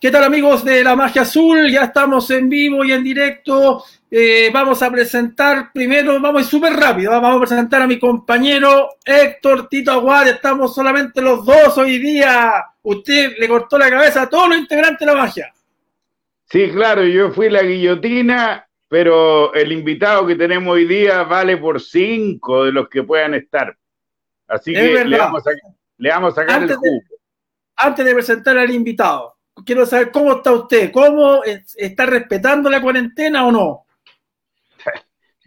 ¿Qué tal amigos de la magia azul? Ya estamos en vivo y en directo. Eh, vamos a presentar primero, vamos súper rápido, vamos a presentar a mi compañero Héctor Tito Aguad. Estamos solamente los dos hoy día. Usted le cortó la cabeza a todos los integrantes de la magia. Sí, claro, yo fui la guillotina, pero el invitado que tenemos hoy día vale por cinco de los que puedan estar. Así que le vamos, a, le vamos, a, sacar el jugo. antes de presentar al invitado, quiero saber cómo está usted, cómo está respetando la cuarentena o no.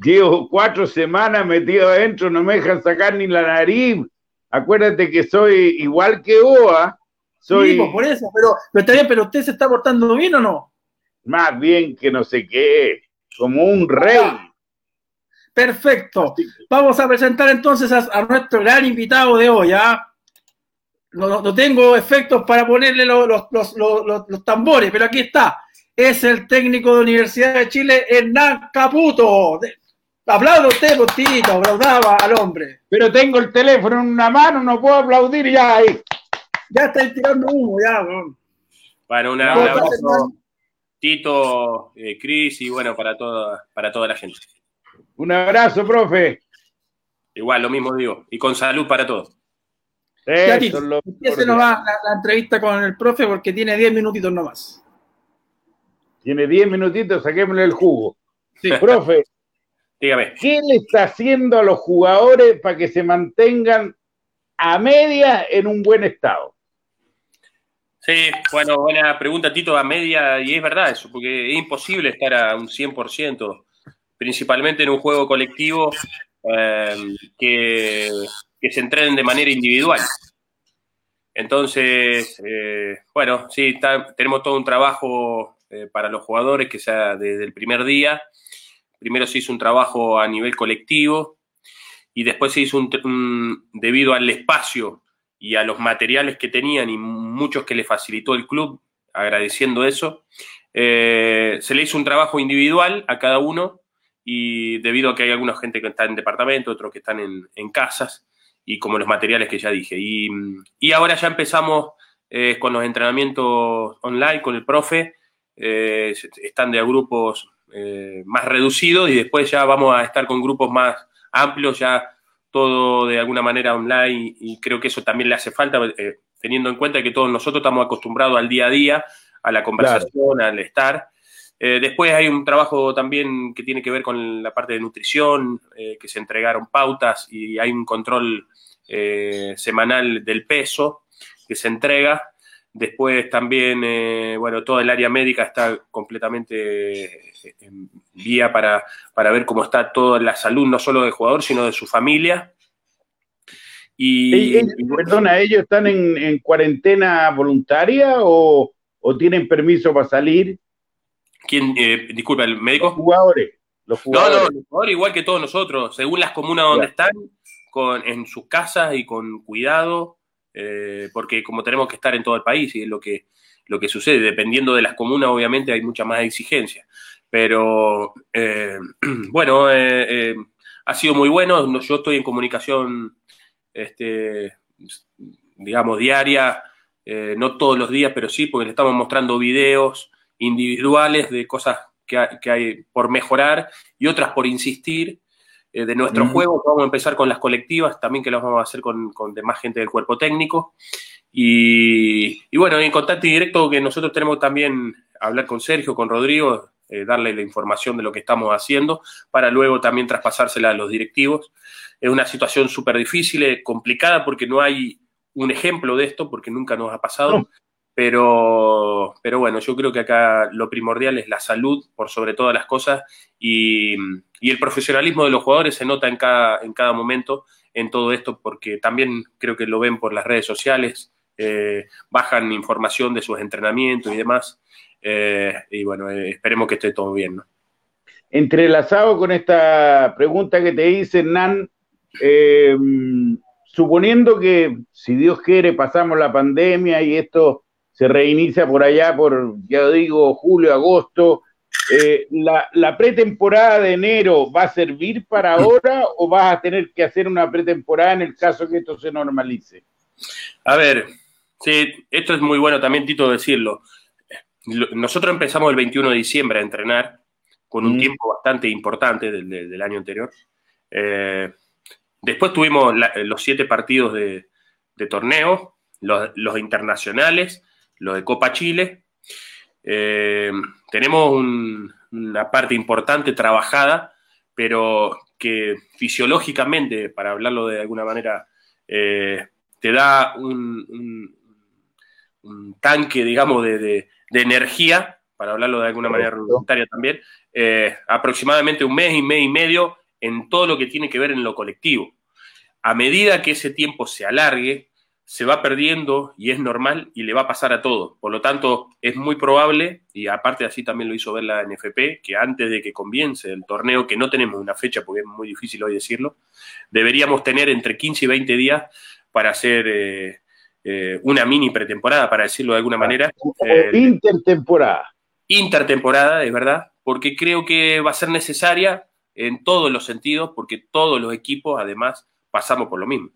Llevo cuatro semanas metido adentro, no me dejan sacar ni la nariz. Acuérdate que soy igual que OA. Soy... Sí, pues, por eso, pero, pero está bien, pero usted se está portando bien o no? Más bien que no sé qué, como un rey. Perfecto. Vamos a presentar entonces a, nuestro gran invitado de hoy, ¿ah? No, tengo efectos para ponerle los, los, tambores, pero aquí está. Es el técnico de Universidad de Chile, Hernán Caputo. Aplaudo usted, Postito, aplaudaba al hombre. Pero tengo el teléfono en una mano, no puedo aplaudir ya ahí. Ya estáis tirando humo, ya. Bueno, un abrazo, Tito, eh, Cris y bueno, para toda, para toda la gente. Un abrazo, profe. Igual, lo mismo digo. Y con salud para todos. Empiece nomás la, la, entrevista con el profe porque tiene 10 minutitos nomás. Tiene 10 minutitos, saquémosle el jugo. Sí. Profe, dígame. ¿Qué le está haciendo a los jugadores para que se mantengan a media en un buen estado? Sí, bueno, buena pregunta, Tito, a media, y es verdad eso, porque es imposible estar a un 100%, principalmente en un juego colectivo eh, que que se entrenen de manera individual. Entonces, eh, bueno, sí, tenemos todo un trabajo eh, para los jugadores que sea desde el primer día. Primero se hizo un trabajo a nivel colectivo y después se hizo un, debido al espacio y a los materiales que tenían y muchos que le facilitó el club, agradeciendo eso, eh, se le hizo un trabajo individual a cada uno y debido a que hay alguna gente que está en departamento, otros que están en, en casas, y como los materiales que ya dije. Y, ahora ya empezamos eh, con los entrenamientos online, con el profe, eh, están de grupos eh, más reducidos y después ya vamos a estar con grupos más amplios, ya todo de alguna manera online y creo que eso también le hace falta, teniendo en cuenta que todos nosotros estamos acostumbrados al día a día, a la conversación, al estar. Después hay un trabajo también que tiene que ver con la parte de nutrición, que se entregaron pautas y hay un control eh, semanal del peso que se entrega. Después también, eh, bueno, toda el área médica está completamente eh, en vía para, para, ver cómo está toda la salud, no solo del jugador, sino de su familia. Y, perdona, ¿ellos están en, cuarentena voluntaria o, tienen permiso para salir? ¿Quién? disculpa, ¿el médico? Los jugadores. Los jugadores. No, no, los jugadores igual que todos nosotros, según las comunas donde están, con, en sus casas y con cuidado, eh, porque como tenemos que estar en todo el país y es lo que, lo que sucede, dependiendo de las comunas obviamente hay mucha más exigencia, pero eh, bueno, eh, ha sido muy bueno, yo estoy en comunicación, este, digamos, diaria, no todos los días, pero sí, porque le estamos mostrando videos individuales de cosas que, que hay por mejorar y otras por insistir eh, de nuestro juego. Vamos a empezar con las colectivas, también que las vamos a hacer con, con demás gente del cuerpo técnico. Y, bueno, en contacto directo que nosotros tenemos también hablar con Sergio, con Rodrigo, eh, darle la información de lo que estamos haciendo, para luego también traspasársela a los directivos. Es una situación súper difícil, complicada, porque no hay un ejemplo de esto, porque nunca nos ha pasado. Pero, pero bueno, yo creo que acá lo primordial es la salud por sobre todas las cosas y, el profesionalismo de los jugadores se nota en cada, en cada momento en todo esto porque también creo que lo ven por las redes sociales, eh, bajan información de sus entrenamientos y demás. Eh, y bueno, eh, esperemos que esté todo bien. ¿no? Entrelazado con esta pregunta que te hice, Nan, suponiendo que si Dios quiere pasamos la pandemia y esto se reinicia por allá por, ya digo, julio, agosto. Eh, la, pretemporada de enero va a servir para ahora o vas a tener que hacer una pretemporada en el caso que esto se normalice? A ver, sí, esto es muy bueno también, Tito, decirlo. nosotros empezamos el 21 de diciembre a entrenar con un mm. tiempo bastante importante del, año anterior. Eh, después tuvimos los siete partidos de, torneo, los, internacionales, los de Copa Chile. Eh, tenemos una parte importante trabajada, pero que fisiológicamente, para hablarlo de alguna manera, eh, te da un, tanque, digamos, de, energía, para hablarlo de alguna manera voluntaria también, eh, aproximadamente un mes y mes y medio en todo lo que tiene que ver en lo colectivo. A medida que ese tiempo se alargue, se va perdiendo y es normal y le va a pasar a todo. Por lo tanto, es muy probable, y aparte así también lo hizo ver la NFP, que antes de que comience el torneo, que no tenemos una fecha porque es muy difícil hoy decirlo, deberíamos tener entre 15 y 20 días para hacer eh, eh, una mini pretemporada, para decirlo de alguna manera. Eh, intertemporada. Intertemporada, es verdad, porque creo que va a ser necesaria en todos los sentidos, porque todos los equipos además pasamos por lo mismo.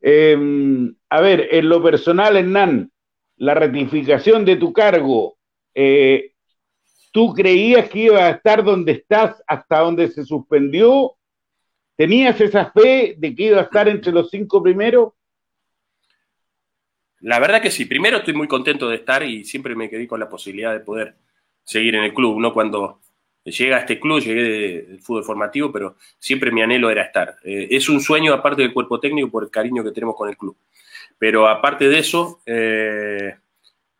Em, a ver, en lo personal, Hernán, la ratificación de tu cargo, eh, ¿tú creías que iba a estar donde estás hasta donde se suspendió? ¿Tenías esa fe de que iba a estar entre los cinco primeros? La verdad que sí. Primero estoy muy contento de estar y siempre me quedé con la posibilidad de poder seguir en el club, ¿no? Cuando llega a este club, llegué del fútbol formativo, pero siempre mi anhelo era estar. Eh, es un sueño aparte del cuerpo técnico por el cariño que tenemos con el club. Pero aparte de eso, eh,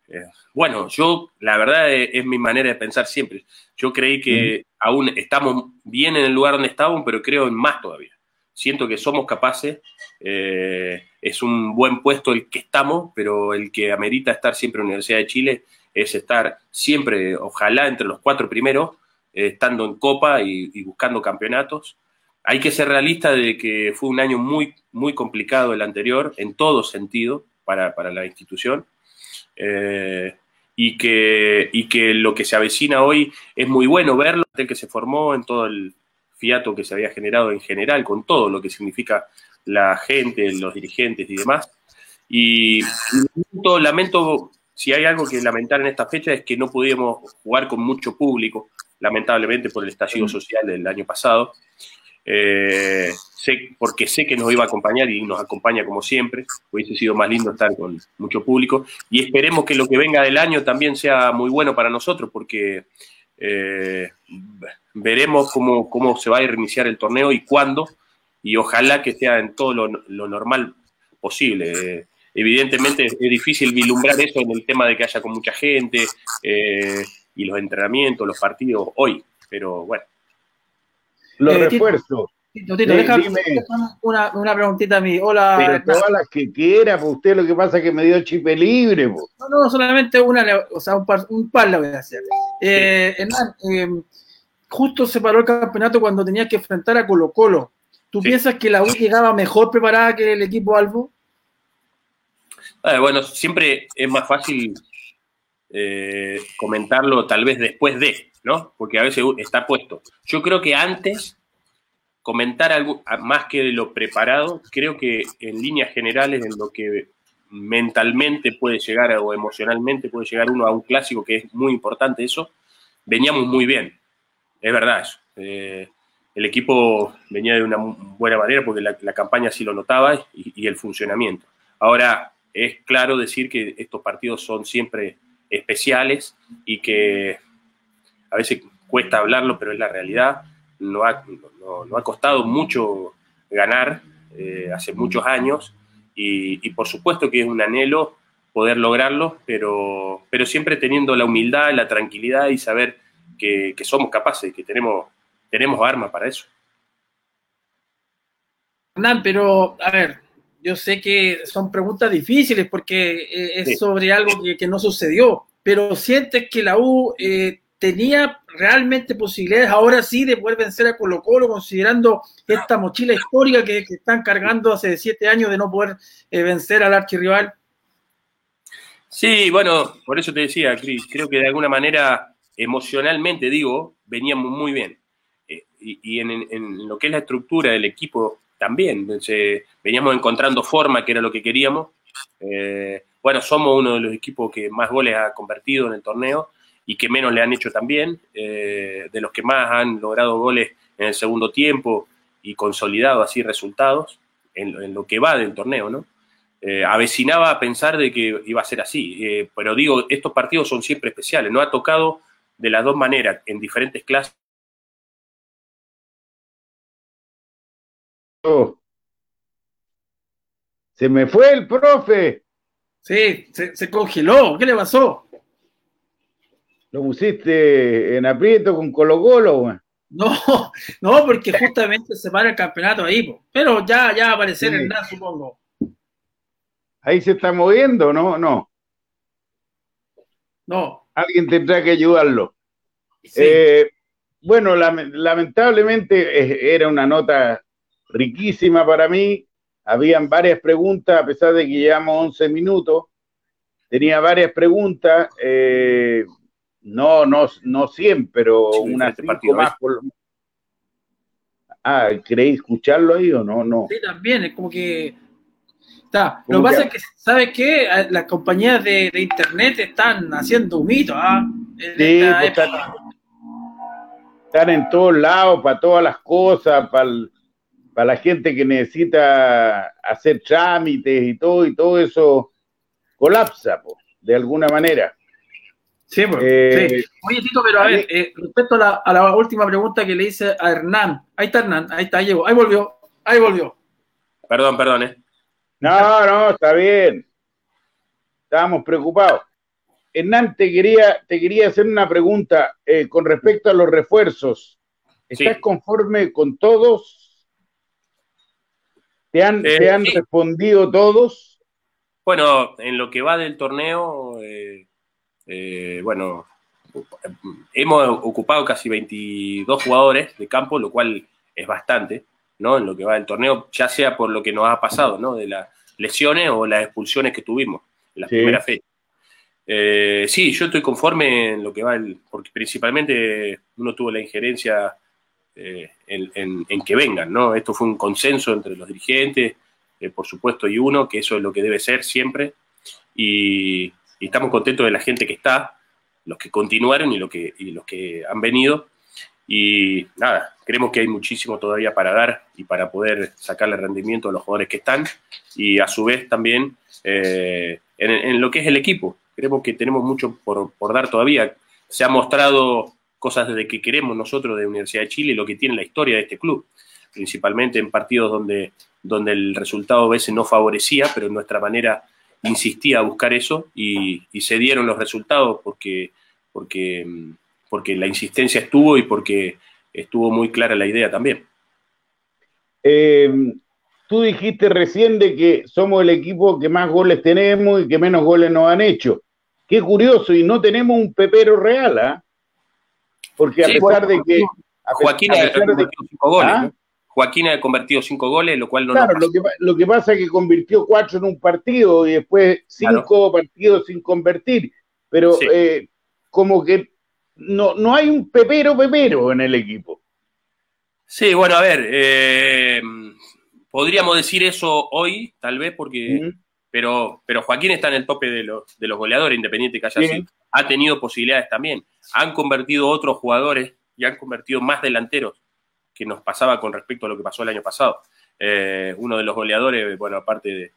eh, bueno, yo la verdad es, mi manera de pensar siempre. Yo creí que aún estamos bien en el lugar donde estábamos, pero creo en más todavía. Siento que somos capaces, es un buen puesto el que estamos, pero el que amerita estar siempre en la Universidad de Chile es estar siempre, ojalá, entre los cuatro primeros, eh, estando en Copa y, buscando campeonatos. Hay que ser realista de que fue un año muy, muy complicado el anterior, en todo sentido, para, la institución. Eh, y, que, y que lo que se avecina hoy es muy bueno verlo, el que se formó en todo el fiato que se había generado en general, con todo lo que significa la gente, los dirigentes y demás. Y, lamento, si hay algo que lamentar en esta fecha es que no pudimos jugar con mucho público lamentablemente por el estallido social del año pasado. Eh, sé, porque sé que nos iba a acompañar y nos acompaña como siempre. Hubiese sido más lindo estar con mucho público. Y esperemos que lo que venga del año también sea muy bueno para nosotros, porque eh, veremos cómo, cómo se va a reiniciar el torneo y cuándo. Y ojalá que sea en todo lo, normal posible. evidentemente es difícil vislumbrar eso en el tema de que haya con mucha gente. Eh, y los entrenamientos, los partidos hoy, pero bueno. Los eh, refuerzos. Tito, Tito, déjame una, una, preguntita a mí. Hola. todas las que quiera, pues usted lo que pasa es que me dio chipe libre. Pues. No, no, solamente una, o sea, un par, un par la voy a hacer. Eh, Hernán, eh, justo se paró el campeonato cuando tenía que enfrentar a Colo Colo. ¿Tú piensas que la U llegaba mejor preparada que el equipo Albo? Eh, bueno, siempre es más fácil eh, comentarlo tal vez después de, ¿no? Porque a veces está puesto. Yo creo que antes, comentar algo más que de lo preparado, creo que en líneas generales, en lo que mentalmente puede llegar o emocionalmente puede llegar uno a un clásico, que es muy importante eso, veníamos muy bien. Es verdad eso. Eh, el equipo venía de una buena manera porque la, campaña sí lo notaba y el funcionamiento. Ahora, es claro decir que estos partidos son siempre especiales y que a veces cuesta hablarlo, pero es la realidad. No ha, no, ha costado mucho ganar eh, hace muchos años y, por supuesto que es un anhelo poder lograrlo, pero, pero siempre teniendo la humildad, la tranquilidad y saber que, somos capaces, que tenemos, tenemos armas para eso. Hernán, pero a ver, yo sé que son preguntas difíciles porque eh, es sobre algo que, no sucedió, pero sientes que la U eh, tenía realmente posibilidades ahora sí de poder vencer a Colo Colo, considerando esta mochila histórica que, están cargando hace siete años de no poder eh, vencer al archirrival. Sí, bueno, por eso te decía, Cris, creo que de alguna manera, emocionalmente digo, veníamos muy bien. y, en, lo que es la estructura del equipo también. veníamos encontrando forma, que era lo que queríamos. Eh, bueno, somos uno de los equipos que más goles ha convertido en el torneo y que menos le han hecho también, eh, de los que más han logrado goles en el segundo tiempo y consolidado así resultados en, lo que va del torneo, ¿no? Eh, avecinaba a pensar de que iba a ser así, eh, pero digo, estos partidos son siempre especiales, no ha tocado de las dos maneras, en diferentes clases. Se me fue el profe. Sí, se, congeló. ¿Qué le pasó? Lo pusiste en aprieto con Colo Colo, No, no, porque justamente se para el campeonato ahí, pero ya, ya va a aparecer el NAS, supongo. Ahí se está moviendo, ¿no? No. No. Alguien tendrá que ayudarlo. Eh, bueno, lamentablemente era una nota riquísima para mí. Habían varias preguntas, a pesar de que llevamos 11 minutos. Tenía varias preguntas. Eh, no, no, no 100, pero una cinco más. Por... Ah, ¿queréis escucharlo ahí o no? no? Sí, también, es como que. Está. Lo que pasa es que, ¿sabes qué? Las compañías de, internet están haciendo un mito, ¿ah? Sí, pues están, están, en todos lados, para todas las cosas, para, para la gente que necesita hacer trámites y todo, y todo eso colapsa, pues, de alguna manera. Sí, pues, eh, Oye, Tito, pero a ver, eh, respecto a la, última pregunta que le hice a Hernán. Ahí está Hernán, ahí está, llegó, ahí volvió, ahí volvió. Perdón, perdón, ¿eh? No, no, está bien. Estábamos preocupados. Hernán, te quería, te quería hacer una pregunta eh, con respecto a los refuerzos. ¿Estás conforme con todos? ¿Te han, ¿te han respondido todos? Bueno, en lo que va del torneo, eh, bueno, hemos ocupado casi 22 jugadores de campo, lo cual es bastante, ¿no? En lo que va del torneo, ya sea por lo que nos ha pasado, ¿no? De las lesiones o las expulsiones que tuvimos en la primera fecha. Eh, sí, yo estoy conforme en lo que va, el, porque principalmente uno tuvo la injerencia eh, en, que vengan, ¿no? Esto fue un consenso entre los dirigentes, por supuesto, y uno, que eso es lo que debe ser siempre. Y, y estamos contentos de la gente que está, los que continuaron y, lo que, los que han venido. Y nada, creemos que hay muchísimo todavía para dar y para poder sacarle rendimiento a los jugadores que están y a su vez también eh, en, lo que es el equipo. Creemos que tenemos mucho por, dar todavía. Se ha mostrado cosas desde que queremos nosotros de Universidad de Chile lo que tiene la historia de este club, principalmente en partidos donde, donde el resultado a veces no favorecía, pero nuestra manera insistía a buscar eso y, se dieron los resultados porque, porque, porque la insistencia estuvo y porque estuvo muy clara la idea también. Eh, tú dijiste recién de que somos el equipo que más goles tenemos y que menos goles nos han hecho. Qué curioso, y no tenemos un pepero real, ¿ah? Porque a pesar de que... Joaquín a pesar de goles, ¿Ah? Joaquín ha convertido cinco goles, lo cual no Claro, lo que, lo que pasa es que convirtió cuatro en un partido y después cinco partidos sin convertir. Pero eh, como que no, no hay un pepero pepero en el equipo. Sí, bueno, a ver, eh, podríamos decir eso hoy, tal vez, porque. Pero, pero Joaquín está en el tope de los, de los goleadores, independiente que haya sido. Ha tenido posibilidades también. Han convertido otros jugadores y han convertido más delanteros que nos pasaba con respecto a lo que pasó el año pasado. Eh, uno de los goleadores, bueno, aparte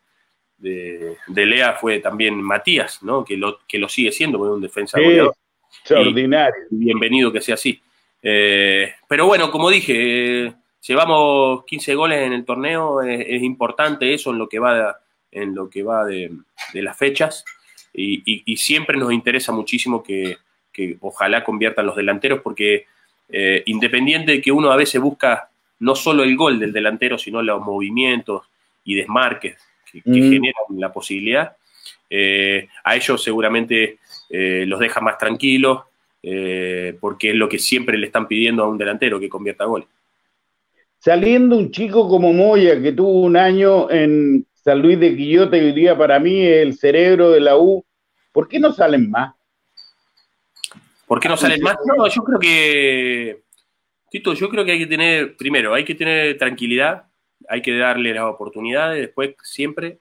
de, de, Lea, fue también Matías, ¿no? Que lo, que lo sigue siendo, con un defensa goleador. Extraordinario. bienvenido que sea así. Eh, pero bueno, como dije, eh, llevamos 15 goles en el torneo, es, importante eso en lo que va en lo que va de, las fechas y, siempre nos interesa muchísimo que, que ojalá conviertan los delanteros porque eh, independiente de que uno a veces busca no solo el gol del delantero, sino los movimientos y desmarques que, mm. generan la posibilidad, eh, a ellos seguramente eh, los deja más tranquilos, porque es lo que siempre le están pidiendo a un delantero que convierta gol. Saliendo un chico como Moya, que tuvo un año en San Luis de Quillota y hoy día para mí el cerebro de la U, ¿por qué no salen más? ¿Por qué no salen más? No, yo creo que, Tito, yo creo que hay que tener, primero, hay que tener tranquilidad, hay que darle las oportunidades, después siempre,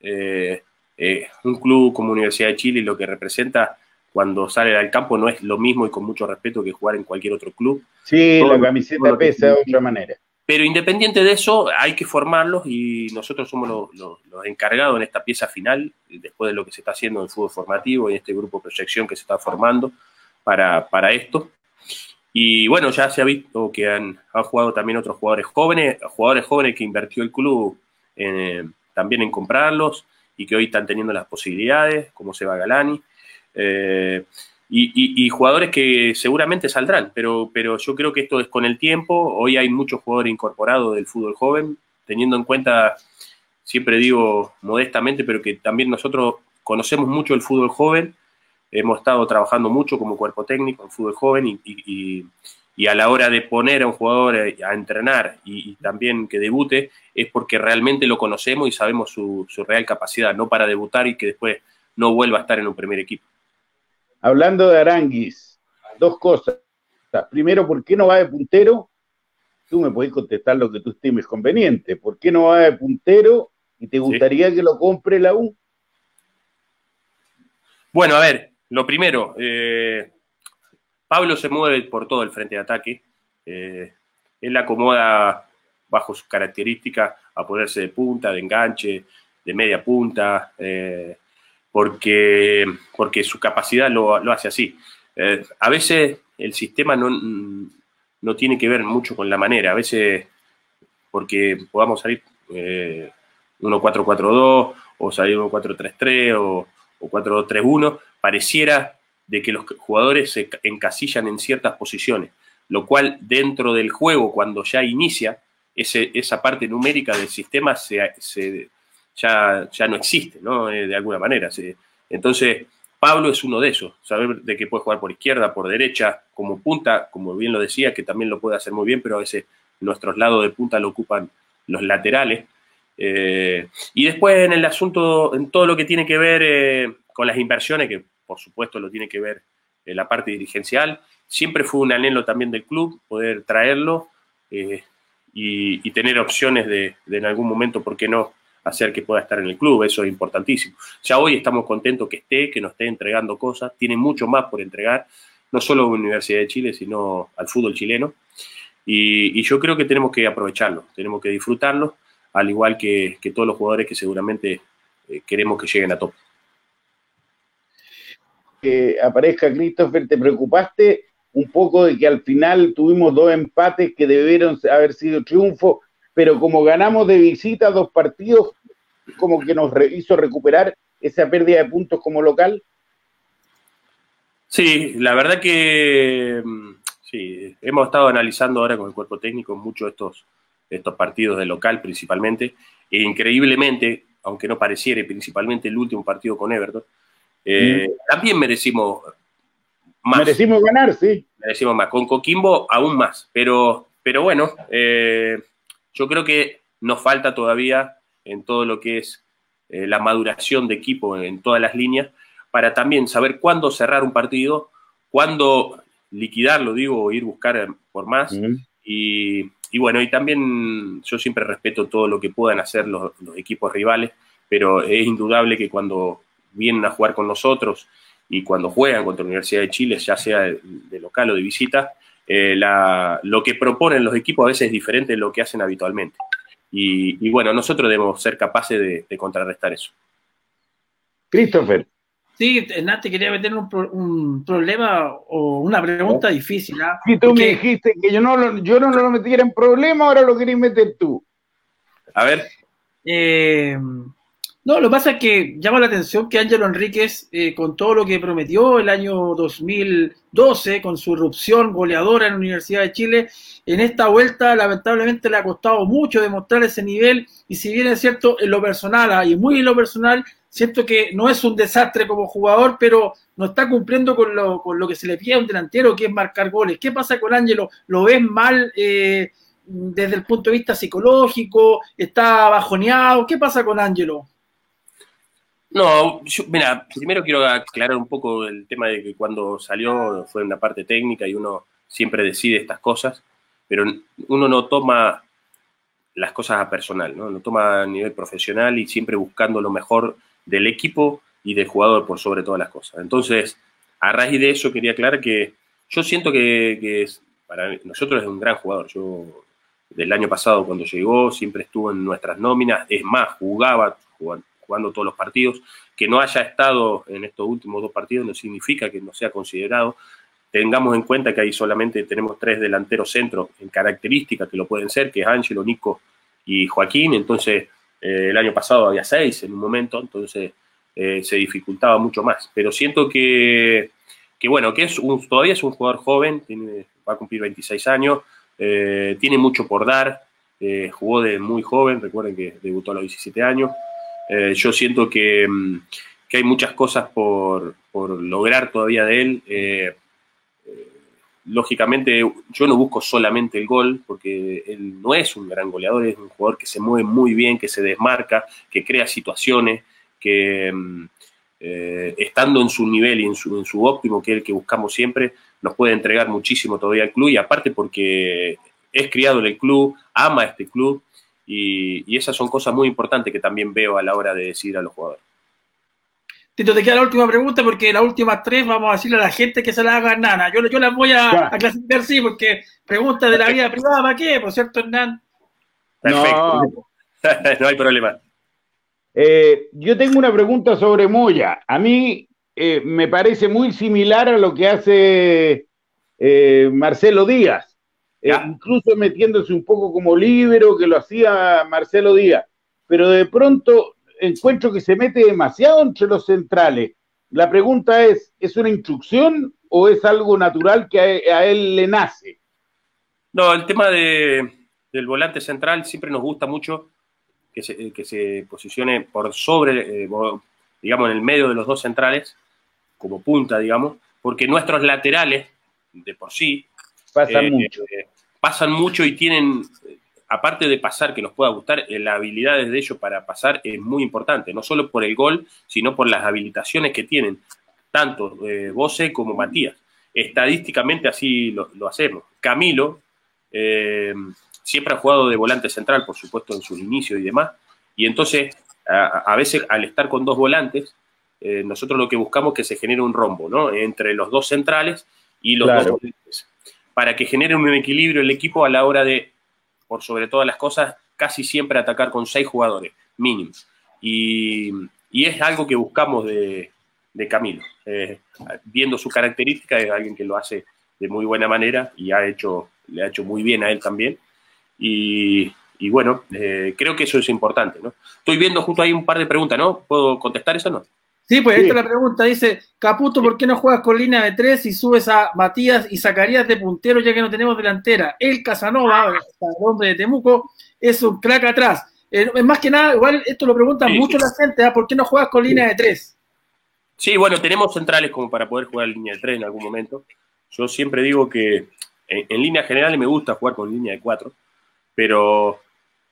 eh, eh, un club como Universidad de Chile lo que representa cuando sale al campo no es lo mismo y con mucho respeto que jugar en cualquier otro club. Sí, la camiseta pesa de otra manera. Pero independiente de eso, hay que formarlos y nosotros somos los, encargados en esta pieza final, después de lo que se está haciendo en el fútbol formativo y en este grupo de proyección que se está formando para, para esto. Y bueno, ya se ha visto que han, jugado también otros jugadores jóvenes, jugadores jóvenes que invirtió el club también en comprarlos y que hoy están teniendo las posibilidades, como Seba Galani. Eh, y, jugadores que seguramente saldrán, pero, pero yo creo que esto es con el tiempo. Hoy hay muchos jugadores incorporados del fútbol joven, teniendo en cuenta, siempre digo modestamente, pero que también nosotros conocemos mucho el fútbol joven hemos estado trabajando mucho como cuerpo técnico en fútbol joven y, a la hora de poner a un jugador a entrenar y, también que debute es porque realmente lo conocemos y sabemos su, real capacidad, no para debutar y que después no vuelva a estar en un primer equipo. Hablando de Aranguis, dos cosas. Primero, ¿por qué no va de puntero? Tú me podés contestar lo que tú estimes conveniente. ¿Por qué no va de puntero y te gustaría que lo compre la U? Bueno, a ver, lo primero, eh, Pablo se mueve por todo el frente de ataque. Eh, él acomoda bajo sus características a ponerse de punta, de enganche, de media punta, eh, porque, porque su capacidad lo, hace así. a veces el sistema no, no, tiene que ver mucho con la manera, a veces porque podamos salir 1-4-4-2 o salir 1-4-3-3 o, o 4-2-3-1, pareciera de que los jugadores se encasillan en ciertas posiciones, lo cual dentro del juego, cuando ya inicia, ese, esa parte numérica del sistema se, ya, ya, no existe, ¿no? Eh, de alguna manera. entonces, Pablo es uno de esos, saber de que puede jugar por izquierda, por derecha, como punta, como bien lo decía, que también lo puede hacer muy bien, pero a veces nuestros lados de punta lo ocupan los laterales. Eh, y después en el asunto, en todo lo que tiene que ver eh, con las inversiones, que por supuesto lo tiene que ver eh, la parte dirigencial. Siempre fue un anhelo también del club poder traerlo y, tener opciones de, en algún momento, ¿por qué no?, hacer que pueda estar en el club, eso es importantísimo. Ya hoy estamos contentos que esté, que nos esté entregando cosas, tiene mucho más por entregar, no solo a la Universidad de Chile, sino al fútbol chileno. Y, yo creo que tenemos que aprovecharlo, tenemos que disfrutarlo, al igual que, todos los jugadores que seguramente eh, queremos que lleguen a top que aparezca Christopher, ¿te preocupaste un poco de que al final tuvimos dos empates que debieron haber sido triunfos, pero como ganamos de visita dos partidos, como que nos hizo recuperar esa pérdida de puntos como local? Sí, la verdad que mm, sí, hemos estado analizando ahora con el cuerpo técnico muchos de estos, estos partidos de local principalmente, e increíblemente, aunque no pareciera, principalmente el último partido con Everton, eh, también merecimos más. Merecimos ganar, sí. Merecimos más. Con Coquimbo aún más. Pero, pero bueno, eh, yo creo que nos falta todavía en todo lo que es eh, la maduración de equipo en todas las líneas para también saber cuándo cerrar un partido, cuándo liquidarlo, digo, o ir a buscar por más. y, bueno, y también yo siempre respeto todo lo que puedan hacer los equipos rivales, pero es indudable que cuando vienen a jugar con nosotros y cuando juegan contra la Universidad de Chile, ya sea de, local o de visita, eh, lo que proponen los equipos a veces es diferente de lo que hacen habitualmente. Y, bueno, nosotros debemos ser capaces de, contrarrestar eso. Christopher. Sí, Nati, quería meter un, problema o una pregunta difícil. ¿ah? Si tú me dijiste que yo no, yo no lo metiera en problema, ahora lo querías meter tú. A ver. Eh, no, lo que pasa es que llama la atención que Ángelo Enríquez, eh, con todo lo que prometió el año 2012, con su irrupción goleadora en la Universidad de Chile, en esta vuelta lamentablemente le ha costado mucho demostrar ese nivel y si bien es cierto en lo personal ah, y muy en lo personal, siento que no es un desastre como jugador, pero no está cumpliendo con lo, con lo que se le pide a un delantero, que es marcar goles. ¿Qué pasa con Ángelo? ¿Lo ves mal? Eh, desde el punto de vista psicológico, está bajoneado, ¿qué pasa con Ángelo? No, mira, primero quiero aclarar un poco el tema de que cuando salió fue una parte técnica y uno siempre decide estas cosas, pero uno no toma las cosas a personal, ¿no? Lo toma a nivel profesional y siempre buscando lo mejor del equipo y del jugador por sobre todas las cosas. Entonces, a raíz de eso quería aclarar que yo siento que, para nosotros es un gran jugador. Yo del año pasado cuando llegó siempre estuvo en nuestras nóminas, es más, jugaba jugando, todos los partidos. Que no haya estado en estos últimos dos partidos no significa que no sea considerado. Tengamos en cuenta que ahí solamente tenemos tres delanteros centros en características que lo pueden ser, que es Ángelo, Nico y Joaquín. Entonces, eh, el año pasado había seis en un momento, entonces eh, se dificultaba mucho más. Pero siento que, que bueno, que es todavía es un jugador joven, va a cumplir 26 años, eh, tiene mucho por dar, jugó de muy joven, recuerden que debutó a los 17 años. yo siento que, mm, que, hay muchas cosas por, por, lograr todavía de él lógicamente yo no busco solamente el gol, porque él no es un gran goleador, es un jugador que se mueve muy bien, que se desmarca, que crea situaciones, que mm, eh, estando en su nivel y en su, en su óptimo, que es el que buscamos siempre, nos puede entregar muchísimo todavía al club y aparte porque es criado en el club, ama este club y, y esas son cosas muy importantes que también veo a la hora de decir a los jugadores. Tito, te queda la última pregunta porque las últimas tres vamos a decirle a la gente que se las haga Hernán. Yo, yo las voy a, clasificar sí, porque preguntas de la vida privada, ¿para qué? ¿Por cierto, Hernán? Perfecto. No, hay problema. Eh, yo tengo una pregunta sobre Moya. A mí eh, me parece muy similar a lo que hace eh, Marcelo Díaz, incluso metiéndose un poco como libero que lo hacía Marcelo Díaz. Pero de pronto encuentro que se mete demasiado entre los centrales. La pregunta es, ¿es una instrucción o es algo natural que a, él le nace? No, el tema de, del volante central siempre nos gusta mucho que se, que se posicione por sobre, eh, digamos, en el medio de los dos centrales, como punta, digamos, porque nuestros laterales, de por sí, pasan eh, mucho. Eh, pasan mucho y tienen aparte de pasar, que nos pueda gustar, eh, las habilidades de ellos para pasar es muy importante, no solo por el gol, sino por las habilitaciones que tienen, tanto eh, Bose como Matías. Estadísticamente así lo, hacemos. Camilo eh, siempre ha jugado de volante central, por supuesto, en sus inicios y demás, y entonces a, veces al estar con dos volantes, eh, nosotros lo que buscamos es que se genere un rombo, ¿no? Entre los dos centrales y los dos volantes, para que genere un equilibrio el equipo a la hora de por sobre todas las cosas, casi siempre atacar con seis jugadores mínimos. Y, es algo que buscamos de, Camilo. Eh, viendo su característica, es alguien que lo hace de muy buena manera y ha hecho, le ha hecho muy bien a él también. Y, bueno, eh, creo que eso es importante. ¿no? Estoy viendo justo ahí un par de preguntas, ¿no? ¿Puedo contestar eso o no? Sí, pues esta es la pregunta. Dice, Caputo, ¿por qué no juegas con línea de tres y subes a Matías y sacarías de puntero ya que no tenemos delantera? El Casanova, el hombre de Temuco, es un crack atrás. Eh, más que nada, igual esto lo pregunta mucho la gente, ¿ah? ¿por qué no juegas con línea de tres? Sí, bueno, tenemos centrales como para poder jugar línea de tres en algún momento. Yo siempre digo que en, en línea general me gusta jugar con línea de cuatro, pero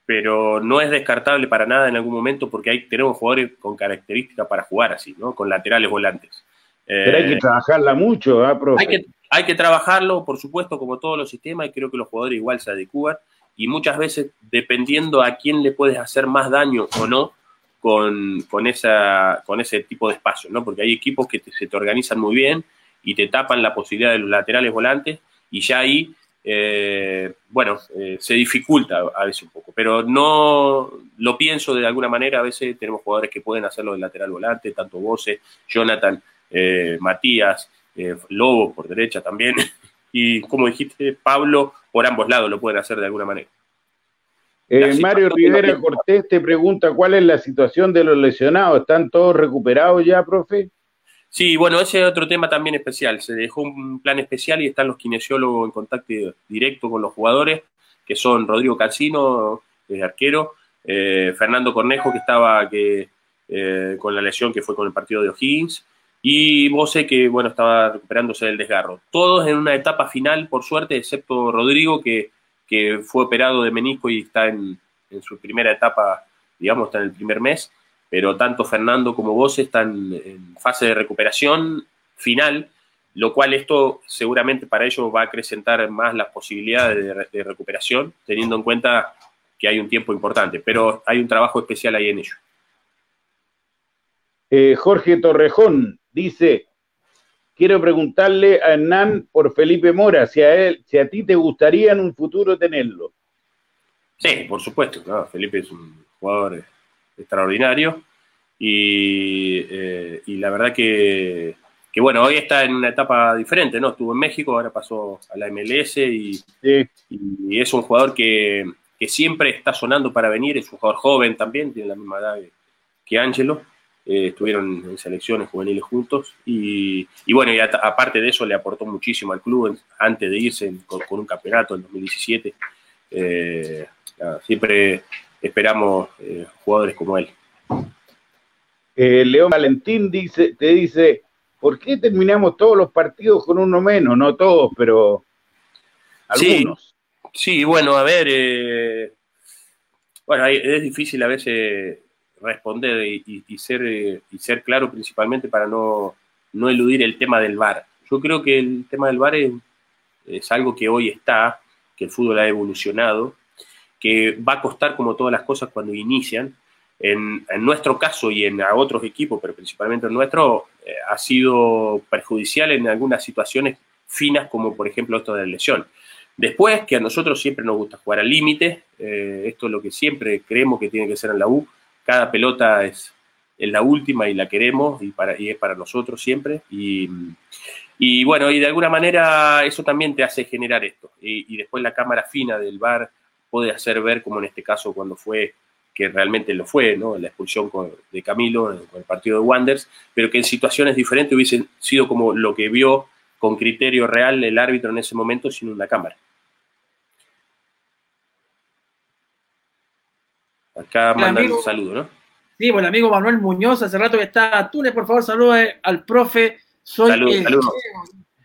pero no es descartable para nada en algún momento porque hay, tenemos jugadores con características para jugar así, ¿no? Con laterales volantes. Pero hay que eh, trabajarla mucho, ¿eh, profe? Hay que, hay que trabajarlo, por supuesto, como todos los sistemas, y creo que los jugadores igual se adecúan, y muchas veces, dependiendo a quién le puedes hacer más daño o no, con, con, esa, con ese tipo de espacio, ¿no? Porque hay equipos que se te organizan muy bien y te tapan la posibilidad de los laterales volantes, y ya ahí eh, bueno, eh, se dificulta a veces un poco, pero no lo pienso de alguna manera, a veces tenemos jugadores que pueden hacerlo de lateral volante, tanto Bose, Jonathan, eh, Matías, Lobo por derecha también, y como dijiste, Pablo por ambos lados lo pueden hacer de alguna manera. Mario Rivera Cortés te pregunta cuál es la situación de los lesionados, ¿están todos recuperados ya, profe? Sí, bueno, ese es otro tema también especial. Se dejó un plan especial y están los kinesiólogos en contacto directo con los jugadores, que son Rodrigo Calcino, el arquero, eh, Fernando Cornejo, que estaba que, eh, con la lesión que fue con el partido de O'Higgins, y Bose, que bueno, estaba recuperándose del desgarro. Todos en una etapa final, por suerte, excepto Rodrigo, que, que fue operado de menisco y está en, en su primera etapa, digamos, está en el primer mes pero tanto Fernando como vos están en fase de recuperación final, lo cual esto seguramente para ellos va a acrecentar más las posibilidades de, recuperación, teniendo en cuenta que hay un tiempo importante, pero hay un trabajo especial ahí en ello. Eh, Jorge Torrejón dice, quiero preguntarle a Hernán por Felipe Mora, si a él, si a ti te gustaría en un futuro tenerlo. Sí, por supuesto, Felipe es un jugador extraordinario y, eh, y la verdad que, que, bueno, hoy está en una etapa diferente, ¿no? Estuvo en México, ahora pasó a la MLS y, y es un jugador que, que, siempre está sonando para venir, es un jugador joven también, tiene la misma edad que Ángelo. Eh, estuvieron en selecciones juveniles juntos y, y bueno, y aparte de eso le aportó muchísimo al club antes de irse con, un campeonato en 2017. Eh, siempre esperamos eh, jugadores como él. León Valentín dice, te dice, ¿por qué terminamos todos los partidos con uno menos? No todos, pero algunos. Sí, sí bueno, a ver, bueno, es difícil a veces responder y, ser, y ser claro principalmente para no, no, eludir el tema del VAR. Yo creo que el tema del VAR es, algo que hoy está, que el fútbol ha evolucionado, que va a costar como todas las cosas cuando inician. En, nuestro caso y en otros equipos, pero principalmente en nuestro, eh, ha sido perjudicial en algunas situaciones finas, como por ejemplo esto de la lesión. Después, que a nosotros siempre nos gusta jugar al límite, eh, esto es lo que siempre creemos que tiene que ser en la U, cada pelota es, la última y la queremos y, para, y es para nosotros siempre. Y, bueno, y de alguna manera eso también te hace generar esto. Y, después la cámara fina del bar puede hacer ver, como en este caso cuando fue, que realmente lo fue, ¿no? La expulsión de Camilo con el partido de Wanders, pero que en situaciones diferentes hubiesen sido como lo que vio con criterio real el árbitro en ese momento sin una cámara. Acá mandan un saludo, ¿no? Sí, bueno, el amigo Manuel Muñoz, hace rato que está a Túnez, por favor, saluda al profe. Soy saludo,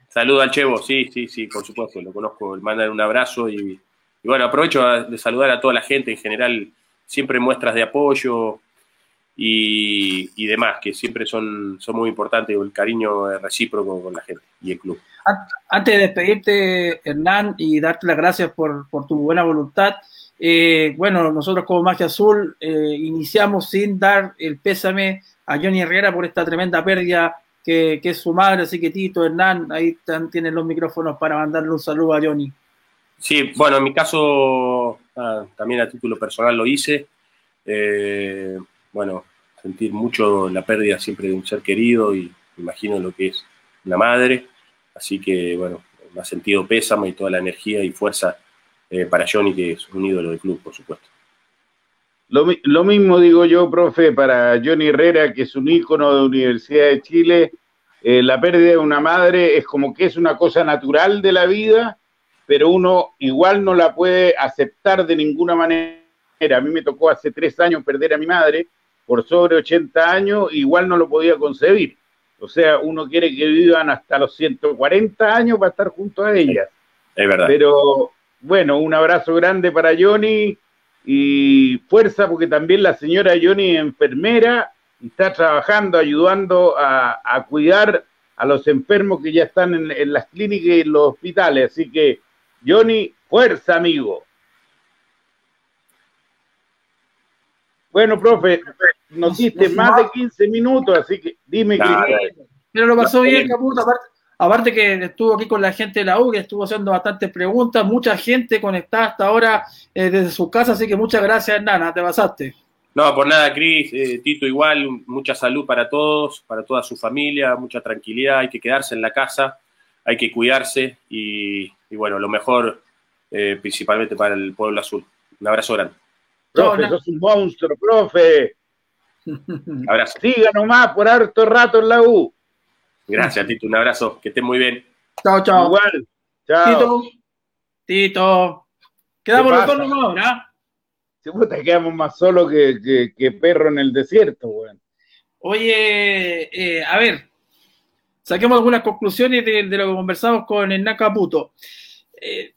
saludo. al Chevo, sí, sí, sí, por supuesto, lo conozco, mandan un abrazo y, bueno, aprovecho de saludar a toda la gente en general, siempre muestras de apoyo y, demás, que siempre son, son muy importantes, el cariño recíproco con la gente y el club. Antes de despedirte, Hernán, y darte las gracias por, por tu buena voluntad, eh, bueno, nosotros como Magia Azul eh, iniciamos sin dar el pésame a Johnny Herrera por esta tremenda pérdida que, es su madre, así que Tito, Hernán, ahí tienen los micrófonos para mandarle un saludo a Johnny. Sí, bueno, en mi caso ah, también a título personal lo hice. Eh, bueno, sentir mucho la pérdida siempre de un ser querido y imagino lo que es una madre. Así que, bueno, me ha sentido pésame y toda la energía y fuerza eh, para Johnny, que es un ídolo del club, por supuesto. Lo, mismo digo yo, profe, para Johnny Herrera, que es un ícono de Universidad de Chile. Eh, la pérdida de una madre es como que es una cosa natural de la vida, pero uno igual no la puede aceptar de ninguna manera. A mí me tocó hace tres años perder a mi madre por sobre 80 años, igual no lo podía concebir. O sea, uno quiere que vivan hasta los 140 años para estar junto a ella. Es verdad. Pero bueno, un abrazo grande para Johnny y fuerza porque también la señora Johnny es enfermera y está trabajando, ayudando a, cuidar a los enfermos que ya están en, las clínicas y en los hospitales. Así que, Johnny, fuerza, amigo. Bueno, profe, nos diste más de 15 minutos, así que dime, Pero lo pasó bien, Caputo, aparte Aparte que estuvo aquí con la gente de la U, que estuvo haciendo bastantes preguntas, mucha gente conectada hasta ahora eh, desde su casa, así que muchas gracias, Nana, te pasaste. No, por nada, Cris, eh, Tito igual, mucha salud para todos, para toda su familia, mucha tranquilidad, hay que quedarse en la casa, hay que cuidarse y, bueno, lo mejor eh, principalmente para el pueblo azul. Un abrazo grande. Profe, sos un monstruo, profe. Abrazo. Siga nomás por harto rato en la U. Gracias, Tito. Un abrazo. Que esté muy bien. Chao, chao. Igual. Chao. Tito. Tito. Quedamos los dos ahora. Se puta, quedamos más solos que, que, perro en el desierto, weón. Oye, eh, a ver, saquemos algunas conclusiones de, lo que conversamos con el Caputo. Eh,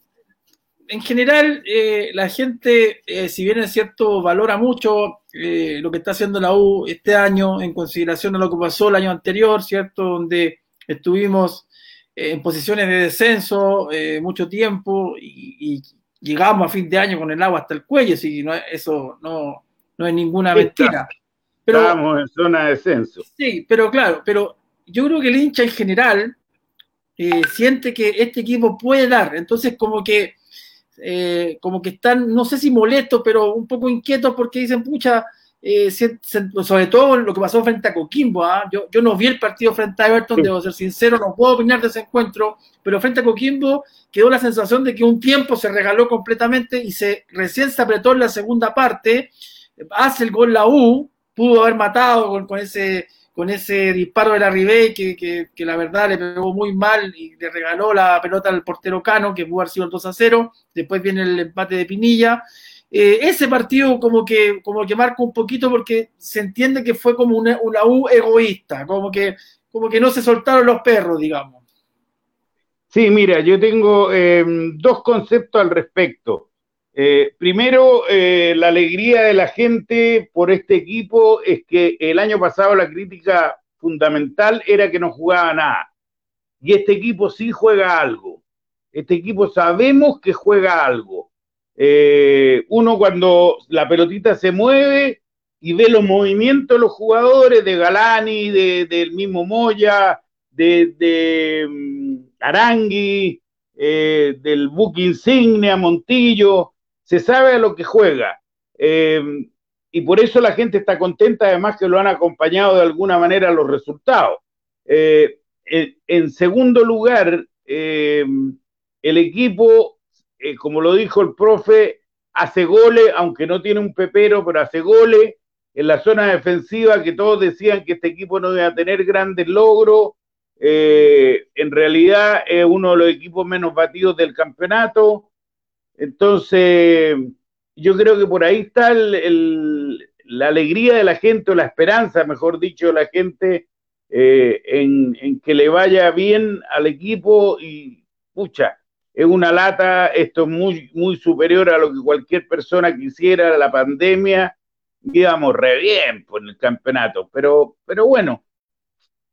en general, eh, la gente, si bien es cierto, valora mucho eh, lo que está haciendo la U este año en consideración a lo que pasó el año anterior, ¿cierto? Donde estuvimos eh, en posiciones de descenso eh, mucho tiempo y, llegamos a fin de año con el agua hasta el cuello, así que eso no, no es ninguna mentira. Pero, Estábamos en zona de descenso. Sí, pero claro, pero yo creo que el hincha en general eh, siente que este equipo puede dar. Entonces, como que, eh, como que están, no sé si molestos, pero un poco inquietos porque dicen, pucha, eh, sobre todo lo que pasó frente a Coquimbo. ¿ah? Yo, yo no vi el partido frente a Everton, debo ser sincero, no puedo opinar de ese encuentro, pero frente a Coquimbo quedó la sensación de que un tiempo se regaló completamente y se recién se apretó en la segunda parte. Hace el gol la U, pudo haber matado con, con ese con ese disparo de la Ribey que, que, la verdad le pegó muy mal y le regaló la pelota al portero Cano, que pudo haber sido el 2 a 0. Después viene el empate de Pinilla. Eh, ese partido como que, como que marca un poquito porque se entiende que fue como una, una U egoísta, como que, como que no se soltaron los perros, digamos. Sí, mira, yo tengo eh, dos conceptos al respecto. Eh, primero, eh, la alegría de la gente por este equipo es que el año pasado la crítica fundamental era que no jugaba nada. Y este equipo sí juega algo. Este equipo sabemos que juega algo. Eh, uno cuando la pelotita se mueve y ve los movimientos de los jugadores, de Galani, del mismo Moya, de, mm, Arangui, del Buque Insignia, Montillo, se sabe a lo que juega. Eh, y por eso la gente está contenta, además que lo han acompañado de alguna manera los resultados. Eh, en, segundo lugar, eh, el equipo, como lo dijo el profe, hace goles, aunque no tiene un pepero, pero hace goles en la zona defensiva que todos decían que este equipo no iba a tener grandes logros. en realidad es uno de los equipos menos batidos del campeonato. Entonces, yo creo que por ahí está la alegría de la gente, o la esperanza, mejor dicho, de la gente eh, en, que le vaya bien al equipo y, pucha, es una lata, esto es muy, muy superior a lo que cualquier persona quisiera, la pandemia, íbamos re bien por el campeonato, pero, pero bueno,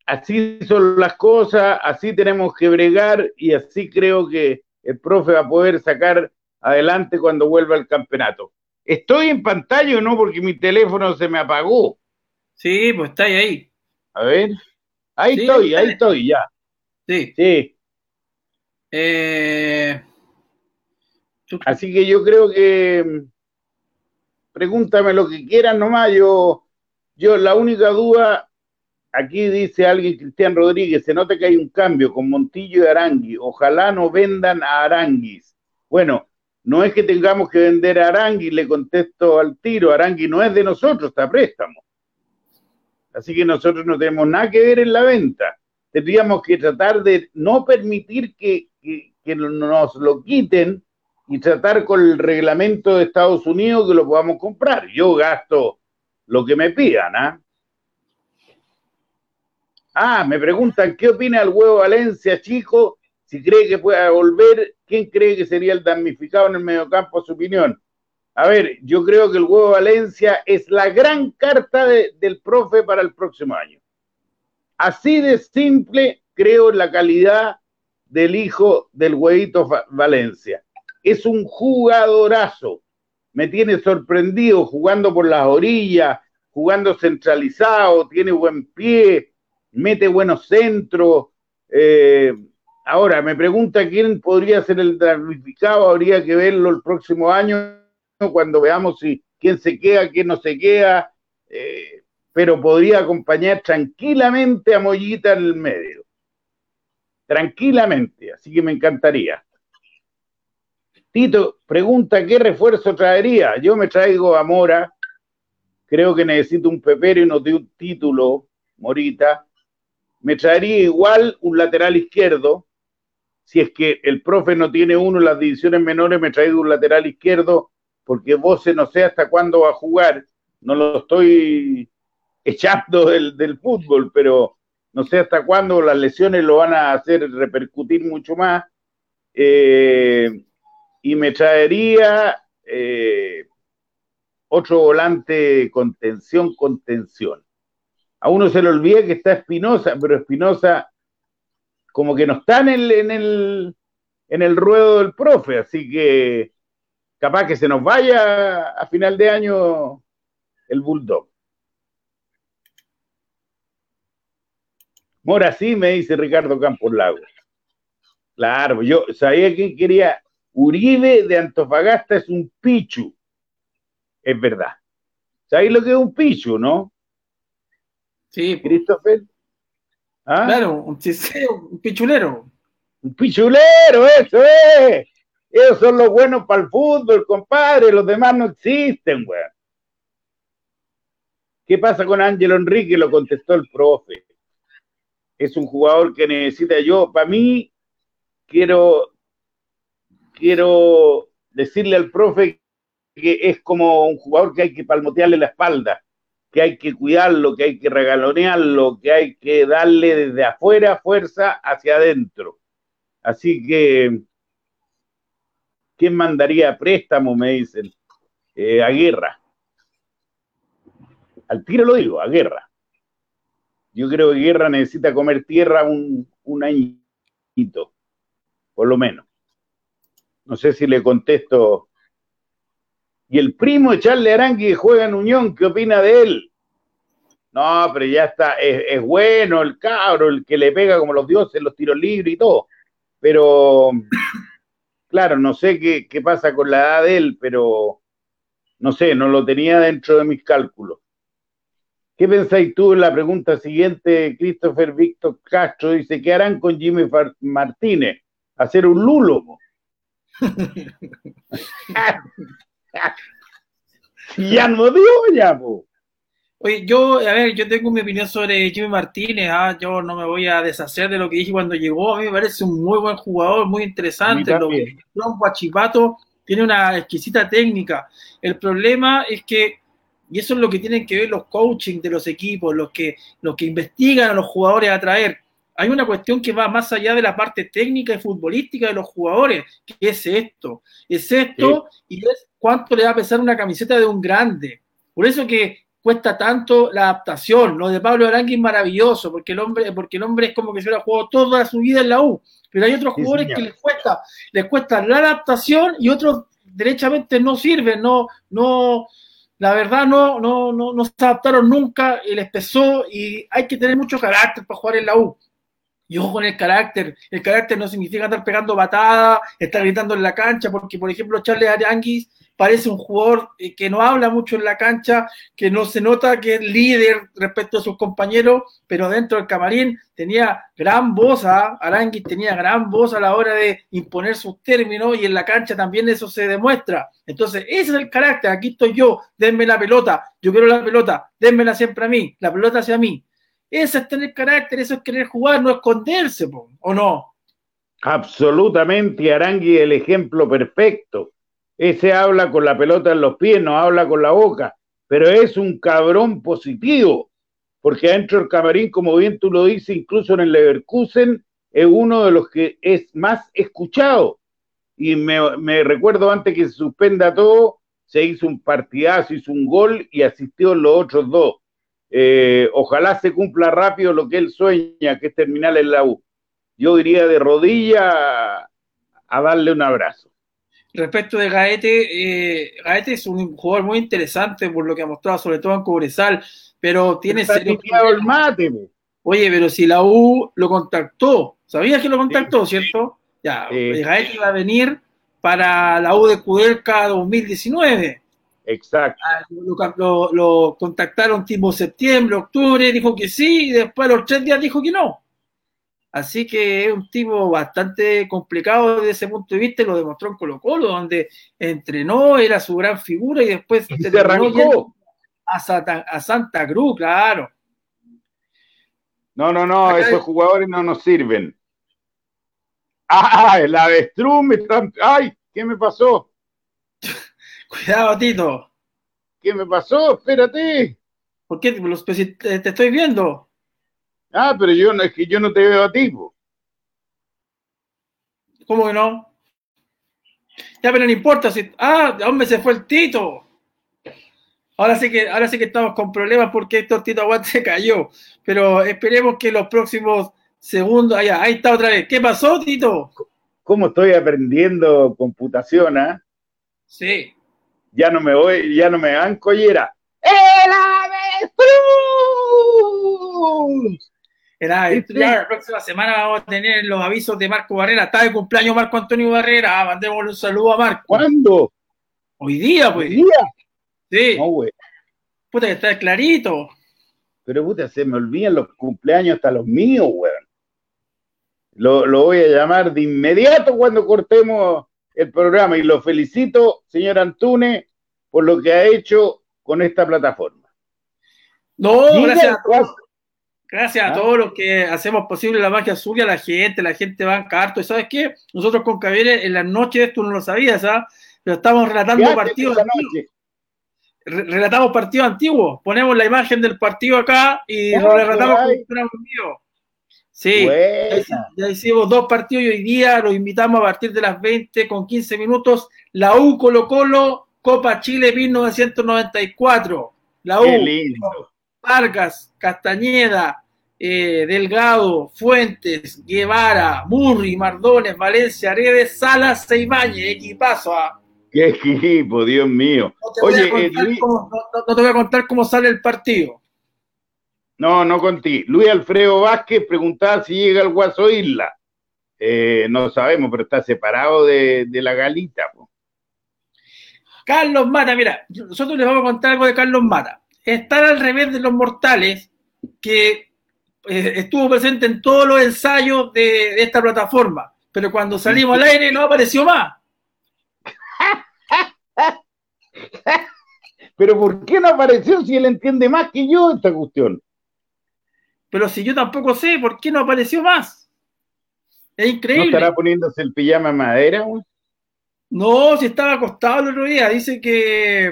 así son las cosas, así tenemos que bregar y así creo que el profe va a poder sacar adelante cuando vuelva al campeonato. ¿Estoy en pantalla o no? Porque mi teléfono se me apagó. Sí, pues está ahí. A ver. Ahí estoy, ahí estoy, ya. Sí. Sí. Eh, Así que yo creo que pregúntame lo que quieras nomás. Yo, yo la única duda, aquí dice alguien, Cristian Rodríguez, se nota que hay un cambio con Montillo y Arangui. Ojalá no vendan a Aranguis. Bueno, no es que tengamos que vender a Arangui, le contesto al tiro, Arangui no es de nosotros, está préstamo. Así que nosotros no tenemos nada que ver en la venta. Tendríamos que tratar de no permitir que, nos lo quiten y tratar con el reglamento de Estados Unidos que lo podamos comprar. Yo gasto lo que me pidan, ¿ah? Ah, me preguntan, ¿qué opina el huevo Valencia, chico? Si cree que pueda volver, ¿quién cree que sería el damnificado en el mediocampo? Su opinión. A ver, yo creo que el huevo Valencia es la gran carta del profe para el próximo año. Así de simple creo la calidad del hijo del huevito Valencia. Es un jugadorazo. Me tiene sorprendido jugando por las orillas, jugando centralizado, tiene buen pie, mete buenos centros. Eh, Ahora, me pregunta quién podría ser el damnificado, habría que verlo el próximo año cuando veamos si quién se queda, quién no se queda, eh, pero podría acompañar tranquilamente a Mollita en el medio. Tranquilamente, así que me encantaría. Tito pregunta qué refuerzo traería. Yo me traigo a Mora, creo que necesito un pepero y no de un título, Morita. Me traería igual un lateral izquierdo, si es que el profe no tiene uno en las divisiones menores, me traigo un lateral izquierdo, porque vos no sé hasta cuándo va a jugar. No lo estoy echando del, fútbol, pero no sé hasta cuándo las lesiones lo van a hacer repercutir mucho más. Eh, y me traería eh, otro volante contención, contención. A uno se le olvida que está Espinosa, pero Espinosa como que no está en el, en el, en el ruedo del profe, así que capaz que se nos vaya a final de año el Bulldog. Mora sí, me dice Ricardo Campos Lagos. Claro, yo sabía que quería Uribe de Antofagasta es un pichu. Es verdad. ¿Sabéis lo que es un pichu, no? Sí. Christopher. ¿Ah? Claro, un, un pichulero. Un pichulero, eso es. Esos son los buenos para el fútbol, compadre. Los demás no existen, weón. ¿Qué pasa con Ángelo Enrique? Lo contestó el profe. Es un jugador que necesita yo. Para mí, quiero, quiero decirle al profe que es como un jugador que hay que palmotearle la espalda, que hay que cuidarlo, que hay que regalonearlo, que hay que darle desde afuera fuerza hacia adentro. Así que ¿Quién mandaría préstamo? Me dicen. Eh, a guerra. Al tiro lo digo, a guerra. Yo creo que guerra necesita comer tierra un, un añito, por lo menos. No sé si le contesto. Y el primo de Charles Arangui juega en Unión, ¿qué opina de él? No, pero ya está, es, es, bueno el cabro, el que le pega como los dioses, los tiros libres y todo. Pero claro, no sé qué, qué pasa con la edad de él, pero no sé, no lo tenía dentro de mis cálculos. ¿Qué pensáis tú en la pregunta siguiente? Christopher Víctor Castro dice, ¿qué harán con Jimmy Martínez? ¿Hacer un lulo? ya no dio ya, po. Oye, yo, a ver, yo tengo mi opinión sobre Jimmy Martínez, ¿ah? yo no me voy a deshacer de lo que dije cuando llegó, a mí me parece un muy buen jugador, muy interesante, lo Guachipato tiene una exquisita técnica, el problema es que, y eso es lo que tienen que ver los coaching de los equipos, los que, los que investigan a los jugadores a traer, hay una cuestión que va más allá de la parte técnica y futbolística de los jugadores, que es esto, es esto y es cuánto le va a pesar una camiseta de un grande. Por eso que cuesta tanto la adaptación. Lo de Pablo Arangui es maravilloso, porque el hombre, porque el hombre es como que se hubiera jugado toda su vida en la U. Pero hay otros jugadores que les cuesta, les cuesta la adaptación y otros derechamente no sirven, no, no, la verdad no, no, no, no se adaptaron nunca les pesó y hay que tener mucho carácter para jugar en la U. Y ojo con el carácter. El carácter no significa estar pegando patadas, estar gritando en la cancha, porque, por ejemplo, Charles Aranguis parece un jugador eh, que no habla mucho en la cancha, que no se nota que es líder respecto a sus compañeros, pero dentro del camarín tenía gran voz, ¿ah? Aranguis tenía gran voz a la hora de imponer sus términos y en la cancha también eso se demuestra. Entonces, ese es el carácter. Aquí estoy yo, denme la pelota, yo quiero la pelota, denmela siempre a mí, la pelota hacia mí eso es tener carácter, eso es querer jugar, no esconderse, ¿o no? Absolutamente, Arangui el ejemplo perfecto. Ese habla con la pelota en los pies, no habla con la boca, pero es un cabrón positivo, porque adentro del camarín, como bien tú lo dices, incluso en el Leverkusen, es uno de los que es más escuchado. Y me, recuerdo antes que se suspenda todo, se hizo un partidazo, hizo un gol y asistió los otros dos. Eh, ojalá se cumpla rápido lo que él sueña, que es terminar en la U. Yo iría de rodilla a darle un abrazo. Respecto de Gaete, eh, Gaete es un jugador muy interesante por lo que ha mostrado, sobre todo en Cobresal, pero tiene el mate. Oye, pero si la U lo contactó, ¿sabías que lo contactó, cierto? Ya, Gaete iba a venir para la U de Cudelca 2019. Exacto. Ah, lo, contactaron tipo septiembre, octubre, dijo que sí, y después a los tres días dijo que no. Así que es un tipo bastante complicado desde ese punto de vista, y lo demostró en Colo Colo, donde entrenó, era su gran figura y después se arrancó a Santa, a Santa Cruz, claro. No, no, no, esos jugadores no nos sirven. ¡Ah! El avestruz me. ¡Ay! ¿Qué me pasó? Cuidado, Tito. ¿Qué me pasó? Espérate. ¿Por qué? te, estoy viendo. Ah, pero yo no, es que yo no te veo a ti. ¿Cómo que no? Ya, pero no importa si. Ah, hombre, se fue el Tito. Ahora sí que, ahora sí que estamos con problemas porque esto Tito Aguante se cayó. Pero esperemos que los próximos segundos. Ahí, ahí está otra vez. ¿Qué pasó, Tito? ¿Cómo estoy aprendiendo computación, ah? Sí ya no me voy, ya no me dan collera. ¡El avestruz! Era, la próxima semana vamos a tener los avisos de Marco Barrera. Está de cumpleaños Marco Antonio Barrera. Mandémosle un saludo a Marco. ¿Cuándo? Hoy día, pues. ¿Hoy día? Sí. No, güey. Puta, que está clarito. Pero puta, se me olvidan los cumpleaños hasta los míos, weón. Lo, lo voy a llamar de inmediato cuando cortemos el programa y lo felicito, señor Antune, por lo que ha hecho con esta plataforma. No, gracias a ¿cuál- todos. Gracias a ¿Ah? todos los que hacemos posible la magia suya, la gente, la gente banca harto. ¿Y sabes qué? Nosotros con Javier en las noches, tú no lo sabías, ¿ah? Pero estamos ¿Qué relatando partidos relatamos partidos antiguos. Ponemos la imagen del partido acá y lo relatamos como un vivo. Sí. Ya Buena. hicimos- Ya hicimos dos partidos y hoy día los invitamos a partir de las 20 con 15 minutos. La U Colo Colo, Copa Chile 1994. La U. Vargas, Castañeda, eh, Delgado, Fuentes, Guevara, Murri, Mardones, Valencia, Redes, Salas, Ibáñez, equipazo. ah. Qué equipo, Dios mío. No te, voy a Oye, eh, contar Luis- cómo, no- no- no te voy a contar cómo sale el partido. No, no contigo. Luis Alfredo Vázquez preguntaba si llega al Guaso Isla. Eh, no sabemos, pero está separado de, de la galita. po. Carlos Mata, mira, nosotros les vamos a contar algo de Carlos Mata. Estar al revés de los mortales, que eh, estuvo presente en todos los ensayos de, de esta plataforma, pero cuando salimos al aire no apareció más. Pero ¿por qué no apareció si él entiende más que yo esta cuestión? Pero si yo tampoco sé por qué no apareció más. Es ¿No increíble. estará poniéndose el pijama de madera? güey? No, si estaba acostado el otro día. Dice que,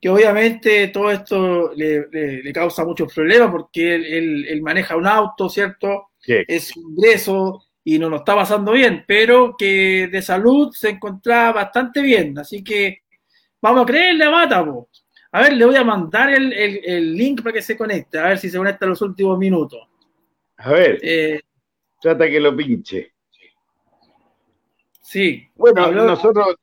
que obviamente todo esto le, le- le causa muchos problemas porque él, él- él maneja un auto, ¿cierto? Sí. Es ingreso y no lo está pasando bien, pero que de salud se encontraba bastante bien. Así que vamos a creerle a Mata, po. A ver, le voy a mandar el, el- el link para que se conecte, a ver si se conecta en los últimos minutos. A ver, Eh, trata que lo pinche. sí. Bueno, Habló- nosotros,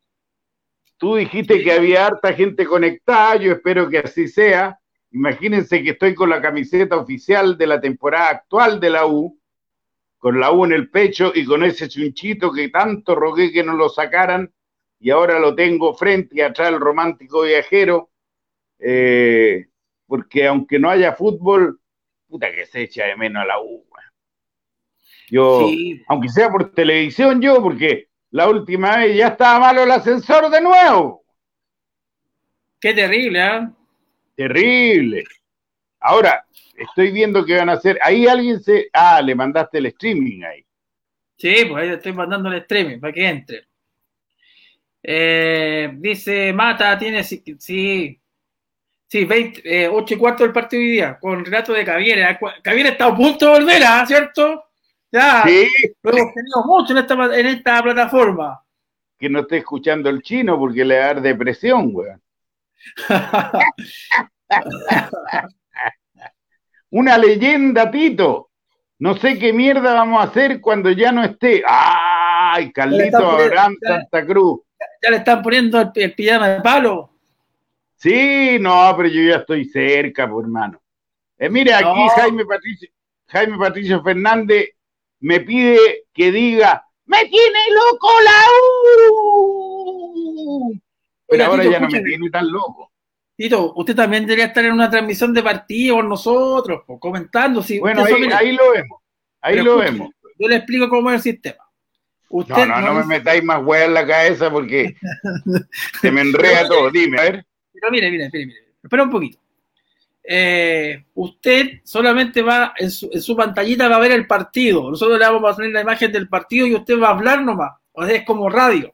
tú dijiste que había harta gente conectada, yo espero que así sea. Imagínense que estoy con la camiseta oficial de la temporada actual de la U, con la U en el pecho y con ese chunchito que tanto rogué que no lo sacaran, y ahora lo tengo frente y atrás el romántico viajero, eh, porque aunque no haya fútbol, puta que se echa de menos a la U. Yo, Sí. aunque sea por televisión yo, porque la última vez ya estaba malo el ascensor de nuevo. Qué terrible, ¿ah? Terrible. Ahora, estoy viendo que van a hacer. Ahí alguien se. Ah, le mandaste el streaming ahí. Sí, pues ahí le estoy mandando el streaming para que entre. Eh, dice Mata, tiene sí, sí, sí 20, eh, 8 y cuarto del partido hoy día, con relato de Caviera. Caviera está a punto de volver, ¿ah? ¿cierto? Ya, Sí, lo hemos tenido mucho en esta, en esta plataforma. que no esté escuchando el chino porque le va a dar depresión, weón. Una leyenda, Tito. No sé qué mierda vamos a hacer cuando ya no esté. ¡Ay, Carlito Abraham Santa Cruz! ya le están poniendo el, el pijama de palo. Sí, no, pero yo ya estoy cerca, pues, hermano. Eh, mira, aquí No. Jaime Patricio, Jaime Patricio Fernández me pide que diga, ¡me tiene loco la U! Pero Oiga, ahora Tito, ya no me tiene tan loco. Tito, usted también debería estar en una transmisión de partido con nosotros, pues, comentando. Si Bueno, ahí, lo vemos. Ahí Pero lo vemos. Yo le explico cómo es el sistema. Usted No, no, no me metáis más hueá en la cabeza porque se me enreda todo. Dime, a ver. Pero mire, mire, mire, mire. Espera un poquito. Eh, usted solamente va en su, en su pantallita va a ver el partido. Nosotros le vamos a poner la imagen del partido y usted va a hablar nomás. O sea, es como radio.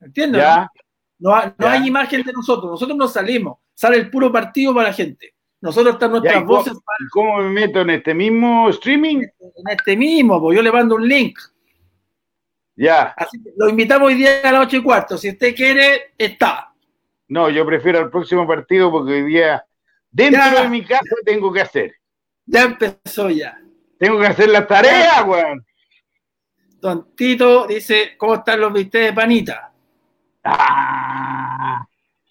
¿Entiendes? Ya, No, no Ya. hay imagen de nosotros. Nosotros no salimos. Sale el puro partido para la gente. Nosotros están ya, nuestras ¿y cómo, voces y cómo me meto en este mismo streaming? en este mismo. Pues yo le mando un link. Ya. Así que lo invitamos hoy día a las 8 y cuarto. Si usted quiere, está. No, yo prefiero el próximo partido porque hoy día, dentro Ya. de mi casa, tengo que hacer. Ya empezó ya. Tengo que hacer las tareas, weón. Don Tito dice, ¿cómo están los bistecs de panita? Ah,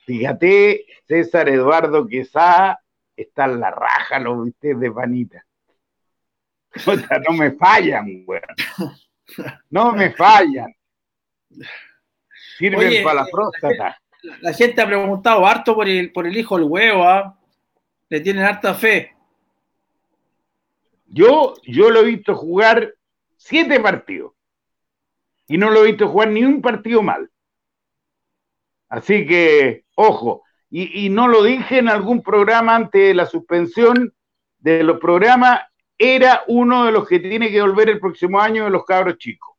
fíjate, César Eduardo Quesada está en la raja, los viste de panita. no me fallan, weón. No me fallan. Sirven para la próstata. La, gente ha preguntado harto por el, por el hijo del huevo, ¿ah? Le tienen harta fe. Yo, yo lo he visto jugar siete partidos. Y no lo he visto jugar ni un partido mal. Así que, ojo, y, y, no lo dije en algún programa antes de la suspensión de los programas, era uno de los que tiene que volver el próximo año de los cabros chicos.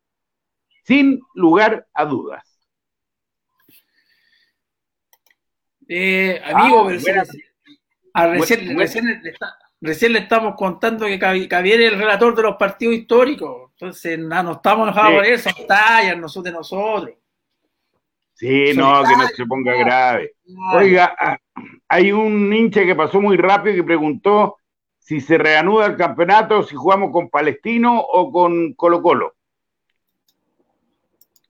Sin lugar a dudas. Eh, amigo, ah, recién, recién, le estamos contando que Javier es el relator de los partidos históricos. Entonces, no, estamos enojados por eso, tallas nosotros de nosotros. Sí, no, que no se ponga grave. Oiga, ah, hay un hincha que pasó muy rápido y que preguntó si se reanuda el campeonato, si jugamos con Palestino o con Colo Colo.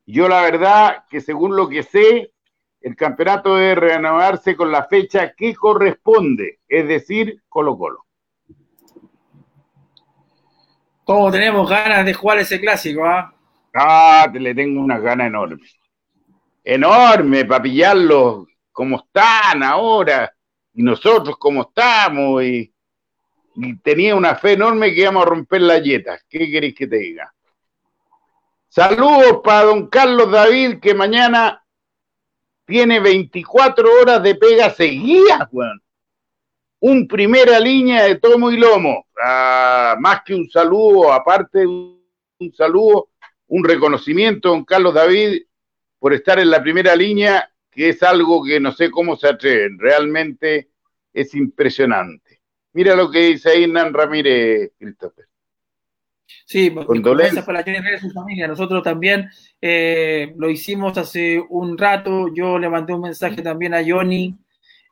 Yo la verdad que según lo que sé, el campeonato debe reanudarse con la fecha que corresponde, es decir, Colo Colo. ¿Cómo tenemos ganas de jugar ese clásico? Ah, ah le tengo unas ganas enormes. Enorme para pillarlos como están ahora y nosotros como estamos y y tenía una fe enorme que íbamos a romper las yetas. ¿Qué queréis que te diga? Saludos para don Carlos David, que mañana tiene 24 horas de pega seguidas, weón. Un primera línea de tomo y lomo. Ah, más que un saludo, aparte un saludo, un reconocimiento, don Carlos David, por estar en la primera línea, que es algo que no sé cómo se atreven. Realmente es impresionante. Mira lo que dice Hernán Ramírez, Christopher. Sí, condolencias para y su familia. Nosotros también eh, lo hicimos hace un rato. Yo le mandé un mensaje también a Johnny,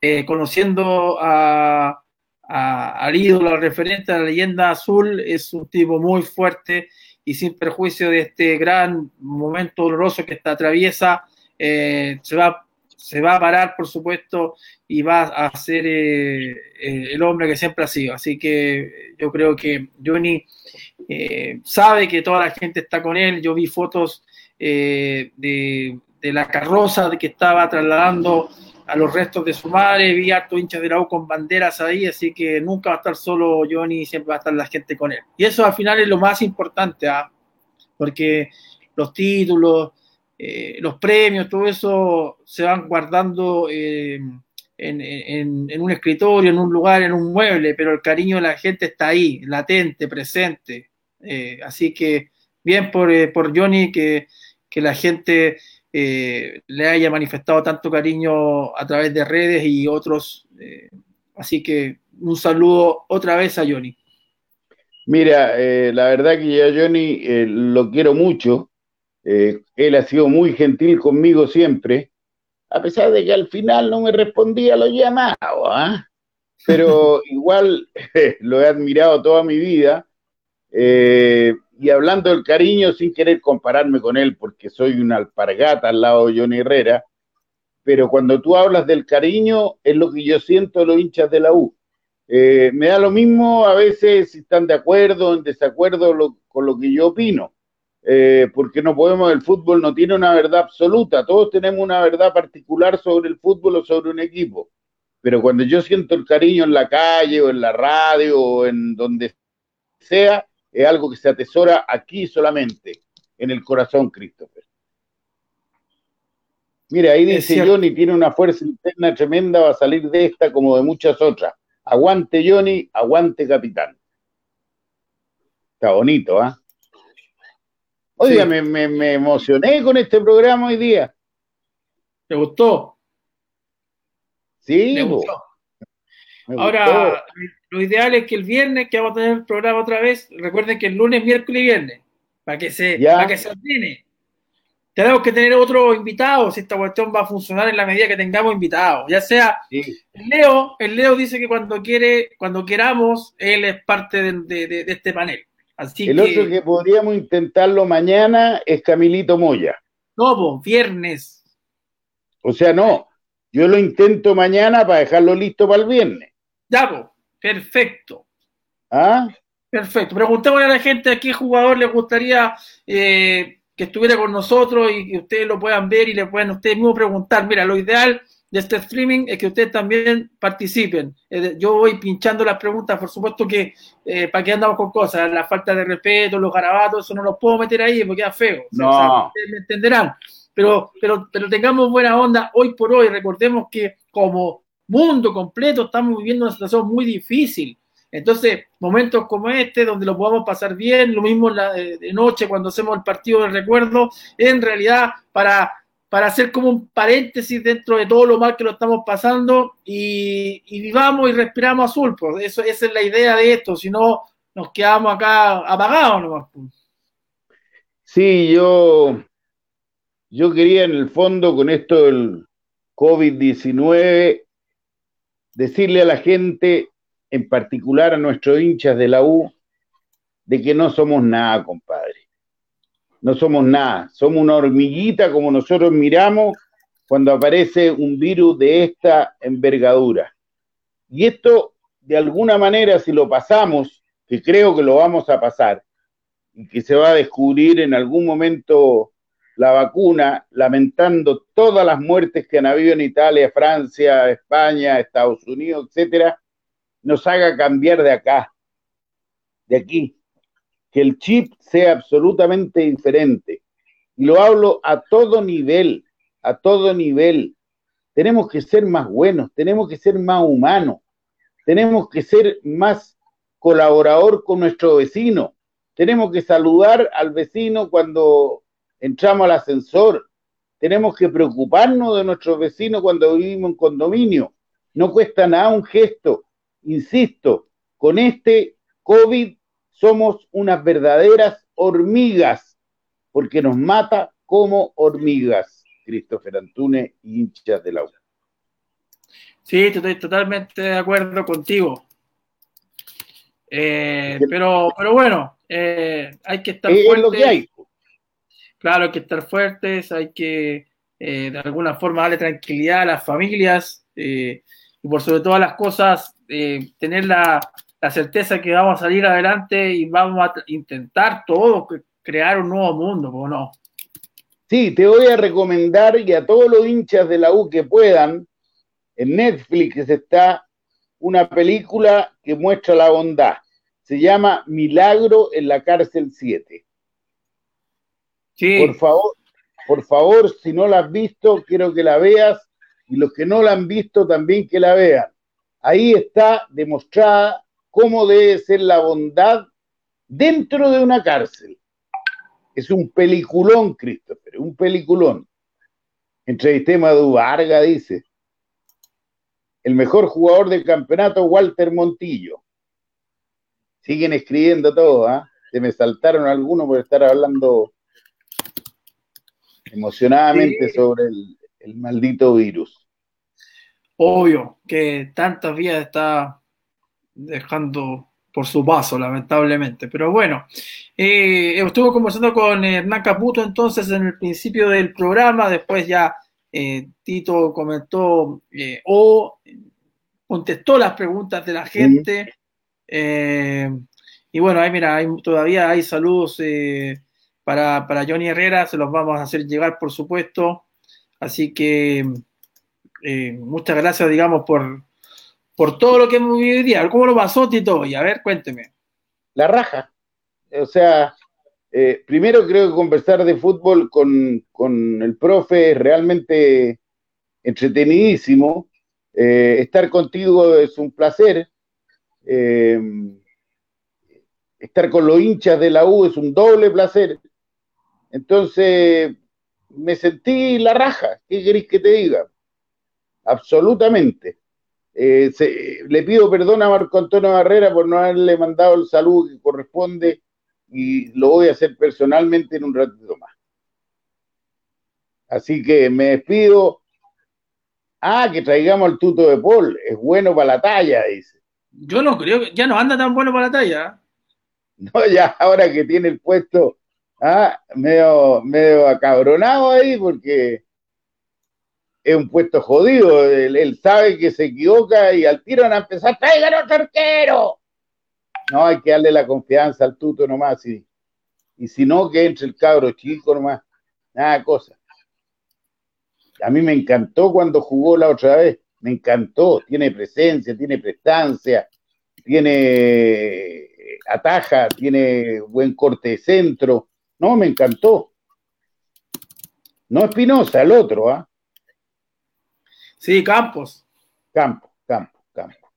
eh, conociendo a, al ídolo, al referente, a la leyenda azul. Es un tipo muy fuerte y sin perjuicio de este gran momento doloroso que está atraviesa, eh, se va se va a parar, por supuesto, y va a ser eh, eh, el hombre que siempre ha sido. Así que yo creo que Johnny eh, sabe que toda la gente está con él. Yo vi fotos de, la carroza de que estaba trasladando a los restos de su madre, vi harto hinchas de la con banderas ahí, así que nunca va a estar solo Johnny, siempre va a estar la gente con él. Y eso al final es lo más importante, ¿ah? porque los títulos, eh, los premios, todo eso se van guardando eh, en, un escritorio, en un lugar, en un mueble, pero el cariño de la gente está ahí, latente, presente. Eh, así que bien por, Johnny que, la gente le haya manifestado tanto cariño a través de redes y otros. así que un saludo otra vez a Johnny. Mira, la verdad que yo a Johnny lo quiero mucho eh, él ha sido muy gentil conmigo siempre, a pesar de que al final no me respondía a los llamados, ¿ah? pero igual lo he admirado toda mi vida. Eh, y hablando del cariño, sin querer compararme con él, porque soy una alpargata al lado de Johnny Herrera, pero cuando tú hablas del cariño, es lo que yo siento de los hinchas de la U. Eh, me da lo mismo a veces si están de acuerdo o en desacuerdo con lo que yo opino eh, porque no podemos, el fútbol no tiene una verdad absoluta, todos tenemos una verdad particular sobre el fútbol o sobre un equipo, pero cuando yo siento el cariño en la calle o en la radio o en donde sea, es algo que se atesora aquí solamente, en el corazón, Christopher. Mira, ahí dice Johnny, tiene una fuerza interna tremenda, va a salir de esta como de muchas otras. Aguante Johnny, aguante capitán. Está bonito, ¿ah? Oiga, me, me, emocioné con este programa hoy día. ¿Te gustó? Sí. Me gustó. Ahora, lo ideal es que el viernes, que vamos a tener el programa otra vez, recuerden que el lunes, miércoles y viernes, para que se, para que se ordene. Tenemos que tener otro invitado, si esta cuestión va a funcionar en la medida que tengamos invitados. Ya sea el Leo, el Leo dice que cuando quiere, cuando queramos, él es parte de este panel el otro que podríamos intentarlo mañana es Camilito Moya. No, viernes. O sea, no. Yo lo intento mañana para dejarlo listo para el viernes. Ya, perfecto. ¿Ah? Perfecto. Preguntémosle a la gente a qué jugador le gustaría eh, que estuviera con nosotros y que ustedes lo puedan ver y le puedan ustedes mismos preguntar. Mira, lo ideal de este streaming es que ustedes también participen. Eh, yo voy pinchando las preguntas, por supuesto que eh, para qué andamos con cosas, la falta de respeto, los garabatos, eso no los puedo meter ahí porque es feo. No. ustedes me entenderán. Pero, pero, pero tengamos buena onda hoy por hoy. Recordemos que como mundo completo estamos viviendo una situación muy difícil. Entonces, momentos como este, donde lo podamos pasar bien, lo mismo la, de noche cuando hacemos el partido del recuerdo, en realidad para, para hacer como un paréntesis dentro de todo lo mal que lo estamos pasando y, vivamos y respiramos azul. Pues eso, esa es la idea de esto, si no nos quedamos acá apagados nomás. Pues. Sí, yo, yo quería en el fondo con esto del COVID-19 decirle a la gente en particular a nuestros hinchas de la U, de que no somos nada. No somos nada. Somos una hormiguita como nosotros miramos cuando aparece un virus de esta envergadura. Y esto, de alguna manera, si lo pasamos, que creo que lo vamos a pasar, y que se va a descubrir en algún momento la vacuna, lamentando todas las muertes que han habido en Italia, Francia, España, Estados Unidos, etcétera, nos haga cambiar de acá, de aquí, que el chip sea absolutamente diferente. Y lo hablo a todo nivel, a todo nivel. Tenemos que ser más buenos, tenemos que ser más humanos, tenemos que ser más colaborador con nuestro vecino, tenemos que saludar al vecino cuando entramos al ascensor, tenemos que preocuparnos de nuestros vecinos cuando vivimos en condominio. No cuesta nada un gesto, insisto, con este COVID somos unas verdaderas hormigas, porque nos mata como hormigas, Christopher Antunes, hinchas de la U. Sí, estoy totalmente de acuerdo contigo. Eh, pero, pero bueno, eh, hay que estar fuertes. lo que hay. Claro, hay que estar fuertes, hay que eh, de alguna forma darle tranquilidad a las familias y por sobre todas las cosas tener la, la, certeza que vamos a salir adelante y vamos a intentar todos crear un nuevo mundo, ¿o no? Sí, te voy a recomendar y a todos los hinchas de la U que puedan, en Netflix está una película que muestra la bondad. Se llama Milagro en la cárcel 7. Sí. Por favor, por favor, si no la has visto, quiero que la veas y los que no la han visto también que la vean. Ahí está demostrada cómo debe ser la bondad dentro de una cárcel. Es un peliculón, Christopher, un peliculón. Entrevistemos a Duvarga, dice. El mejor jugador del campeonato, Walter Montillo. Siguen escribiendo todo, ¿ah? Se me saltaron algunos por estar hablando emocionadamente sobre el, el maldito virus obvio que tantas vías está dejando por su paso, lamentablemente. Pero bueno, eh, estuve conversando con Hernán Caputo entonces en el principio del programa, después ya eh, Tito comentó eh, o contestó las preguntas de la gente. y bueno, ahí mira, todavía hay saludos para, para Johnny Herrera, se los vamos a hacer llegar, por supuesto. Así que eh, muchas gracias, digamos, por, por todo lo que hemos vivido hoy día. ¿Cómo lo pasó, Tito? Y a ver, cuénteme. La raja. O sea, eh, primero creo que conversar de fútbol con, con el profe es realmente entretenidísimo. Eh, estar contigo es un placer. estar con los hinchas de la U es un doble placer. Entonces, me sentí la raja. ¿Qué queréis que te diga? absolutamente. Eh, le pido perdón a Marco Antonio Barrera por no haberle mandado el saludo que corresponde y lo voy a hacer personalmente en un ratito más. Así que me despido. Ah, que traigamos el tuto de Paul. Es bueno para la talla, dice. Yo no creo que ya no anda tan bueno para la talla. No, ya ahora que tiene el puesto, ah, medio, medio acabronado ahí porque es un puesto jodido. Él, sabe que se equivoca y al tiro van a empezar, ¡traigan otro arquero! No, hay que darle la confianza al tuto nomás. Y, y si no, que entre el cabro chico nomás. Nada cosa. A mí me encantó cuando jugó la otra vez. Me encantó. Tiene presencia, tiene prestancia, tiene ataja, tiene buen corte de centro. No, me encantó. No Espinosa, el otro, ¿ah? Sí, Campos. Campos, Campos, Campos.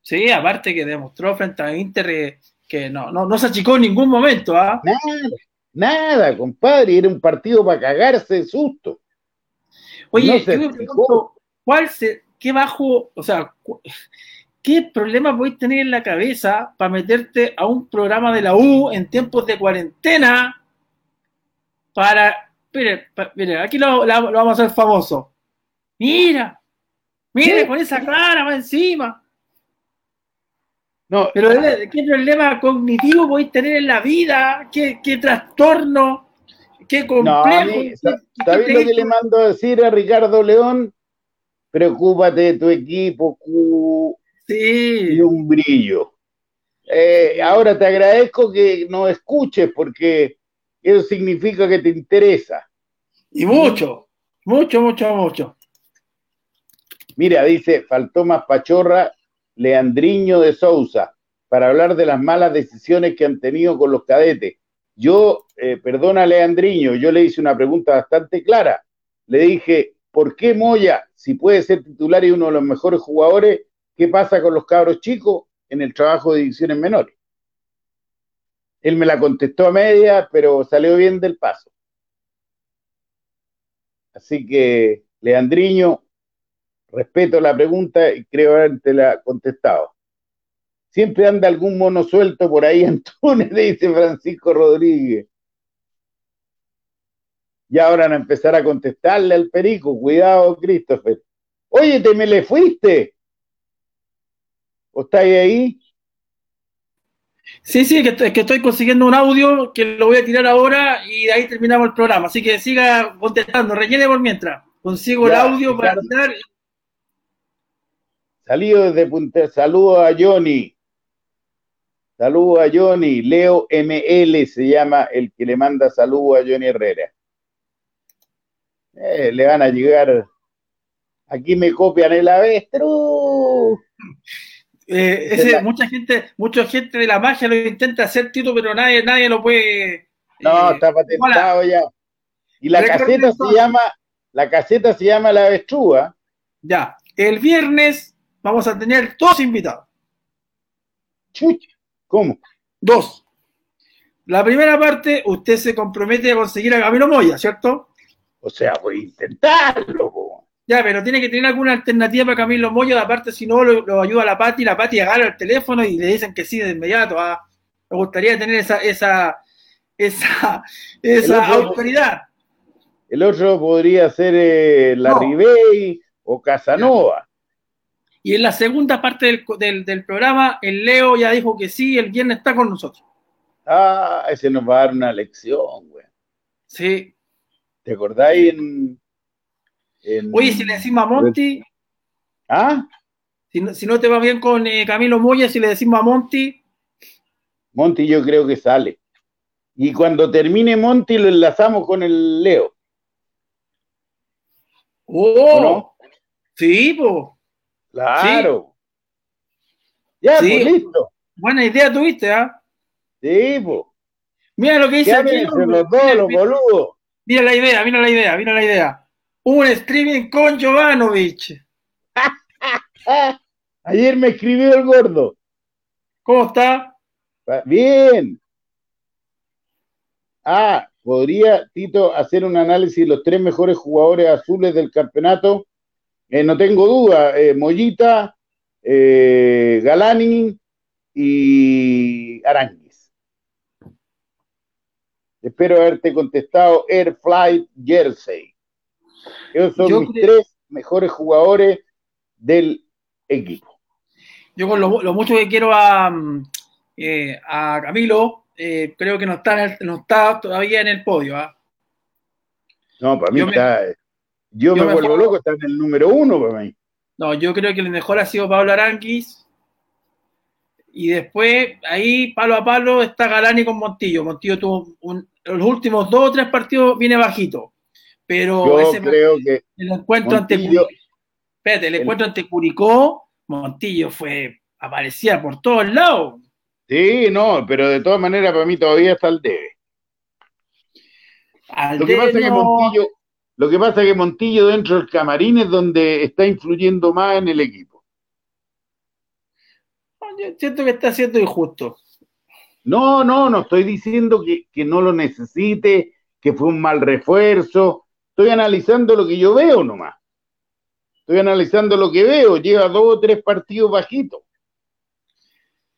Sí, aparte que demostró frente a Inter que no, no, no se achicó en ningún momento, ¿ah? Nada, nada, compadre, era un partido para cagarse de susto. Oye, yo me pregunto, ¿cuál se, qué bajo, o sea, qué problema a tener en la cabeza para meterte a un programa de la U en tiempos de cuarentena para, mire, mire aquí lo, vamos a hacer famoso. Mira, mire con esa cara más encima. No, pero ¿qué problema cognitivo podéis tener en la vida? ¿Qué, qué trastorno? ¿Qué complejo? ¿Sabes lo que le mando a decir a Ricardo León? Preocúpate de tu equipo, sí. y un brillo. Eh, ahora te agradezco que no escuches porque eso significa que te interesa. Y mucho, mucho, mucho, mucho. Mira, dice, faltó más pachorra Leandriño de Sousa para hablar de las malas decisiones que han tenido con los cadetes. Yo, eh, perdona Leandriño, yo le hice una pregunta bastante clara. Le dije, ¿por qué Moya, si puede ser titular y uno de los mejores jugadores, qué pasa con los cabros chicos en el trabajo de divisiones menores? Él me la contestó a media, pero salió bien del paso. Así que, Leandriño, respeto la pregunta y creo haberte la contestado. Siempre anda algún mono suelto por ahí en Túnez, dice Francisco Rodríguez. Y ahora van a empezar a contestarle al perico. Cuidado, Christopher. Oye, ¿te me le fuiste? ¿O estáis ahí? Sí, sí, que, que estoy consiguiendo un audio que lo voy a tirar ahora y de ahí terminamos el programa. Así que siga contestando, rellene por mientras. Consigo el audio para tirar. Salido desde Punta, saludo a Johnny. Saludo a Johnny. Leo ML se llama el que le manda saludo a Johnny Herrera. Eh, le van a llegar. Aquí me copian el avestruz. Eh, mucha gente, mucha gente de la magia lo intenta hacer, Tito, pero nadie, nadie lo puede. No, eh, está patentado ya. Y la caseta se llama, la caseta se llama la avestruz. ¿ah? Ya. El viernes vamos a tener dos invitados. ¿Cómo? Dos. La primera parte, usted se compromete a conseguir a Camilo Moya, ¿cierto? O sea, voy a intentarlo. Ya, pero tiene que tener alguna alternativa para Camilo Moya, aparte si no lo, ayuda a la Pati, la Pati agarra el teléfono y le dicen que sí de inmediato. ¿ah? Me gustaría tener esa, esa, esa, esa autoridad. El otro podría ser eh, la Ribey o Casanova. Y en la segunda parte del, programa, el Leo ya dijo que sí, el viernes está con nosotros. Ah, ese nos va a dar una lección, güey. Sí. ¿Te acordáis en, Oye, si le decimos a Monty. ¿Ah? Si no, si no te va bien con eh, Camilo Moya, si le decimos a Monty. Monty, yo creo que sale. Y cuando termine Monty, lo enlazamos con el Leo. ¡Oh! Sí, pues. Claro. Ya, pues listo. Buena idea tuviste, ¿ah? Sí, pues. Mira lo que dice aquí. los dos, los boludos. Mira la idea, mira la idea, mira la idea un streaming con Jovanovic. Ayer me escribió el gordo. ¿Cómo está? Bien. Ah, ¿podría Tito hacer un análisis de los tres mejores jugadores azules del campeonato? Eh, no tengo duda, eh, Mollita, eh, Galani y Aranguis. Espero haberte contestado Air Flight Jersey. Esos son mis tres mejores jugadores del equipo. Yo con lo, mucho que quiero a, a Camilo, creo que no está, no está todavía en el podio. ¿ah? No, para mí está. Yo, me, vuelvo loco, está en el número uno para mí. No, yo creo que el mejor ha sido Pablo Aranquis. Y después, ahí, palo a palo, está Galani con Montillo. Montillo tuvo los últimos dos o tres partidos viene bajito. Pero ese creo que el encuentro ante espérate, el, encuentro ante Curicó, Montillo fue, aparecía por todos lados. Sí, no, pero de todas maneras para mí todavía está el debe. lo, que pasa que Montillo, lo que pasa es que Montillo dentro del camarín es donde está influyendo más en el equipo siento que está siendo injusto. No, no, no estoy diciendo que, no lo necesite, que fue un mal refuerzo. Estoy analizando lo que yo veo nomás. Estoy analizando lo que veo. Lleva dos o tres partidos bajitos.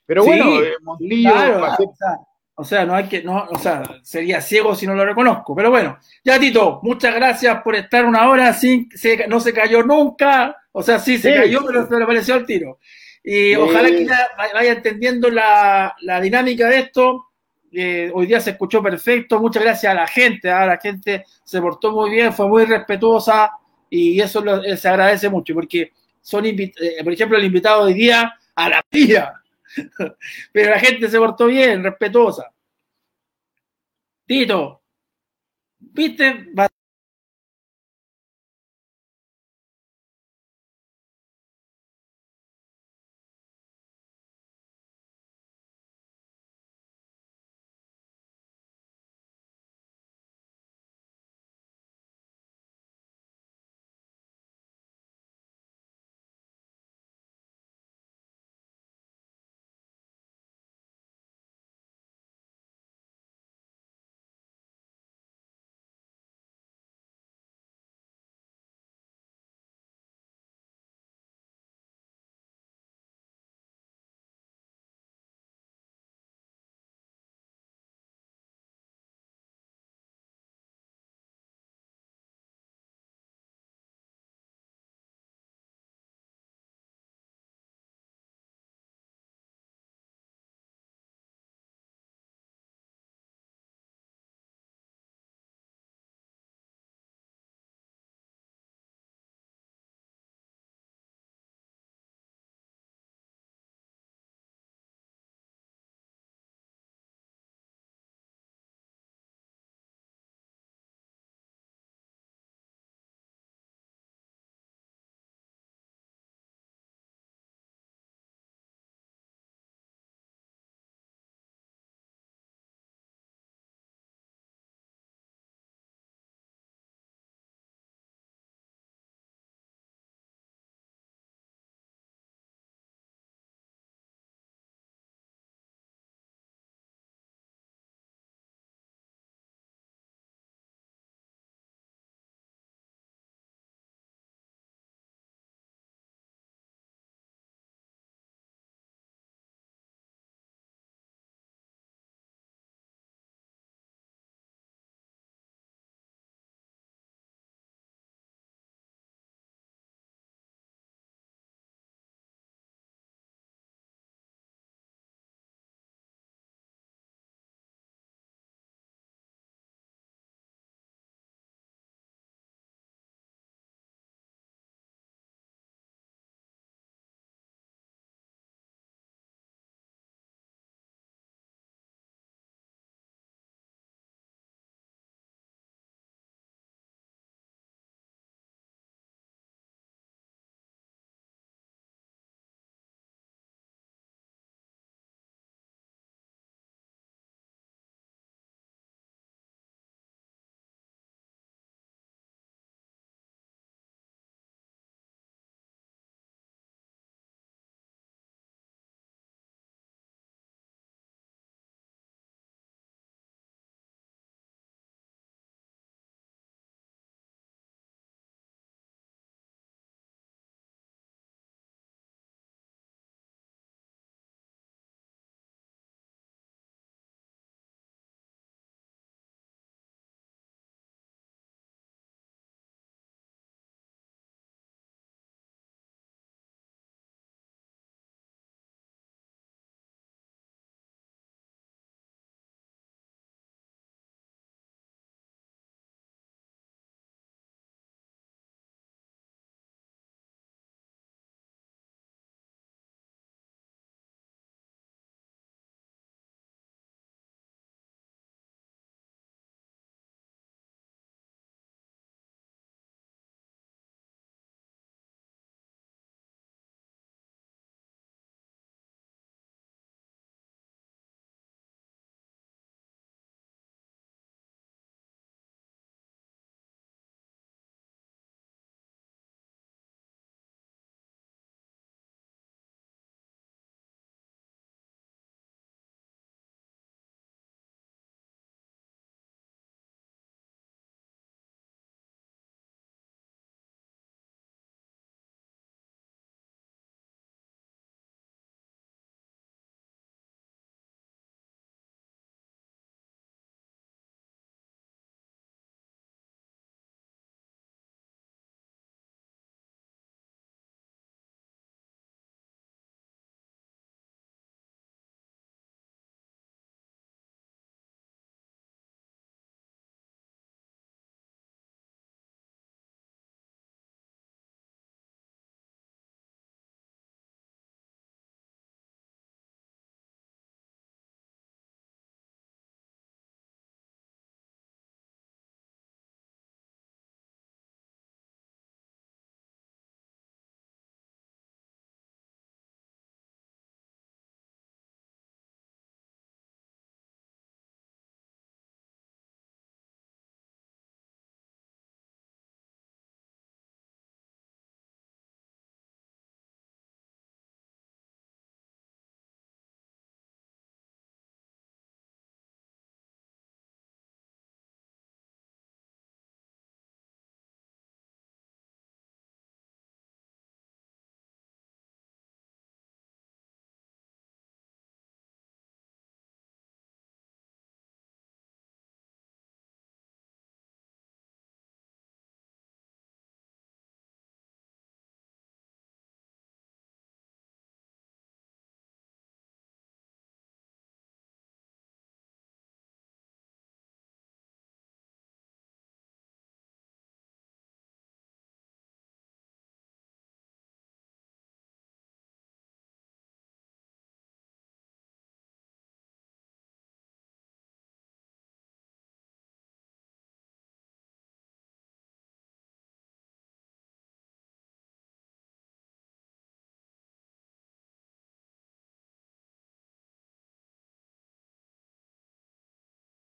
Pero bueno, eh, o, sea, no hay que, no, o sea, sería ciego si no lo reconozco. Pero bueno, ya Tito, muchas gracias por estar una hora sin, no se cayó nunca. O sea, sí se cayó, pero se le apareció el tiro. Y ojalá que vaya entendiendo la, dinámica de esto. Eh, hoy día se escuchó perfecto. Muchas gracias a la gente. ¿ah? La gente se portó muy bien, fue muy respetuosa y eso eh, se agradece mucho porque son, eh, por ejemplo, el invitado hoy día a la tía. Pero la gente se portó bien, respetuosa. Tito, ¿viste?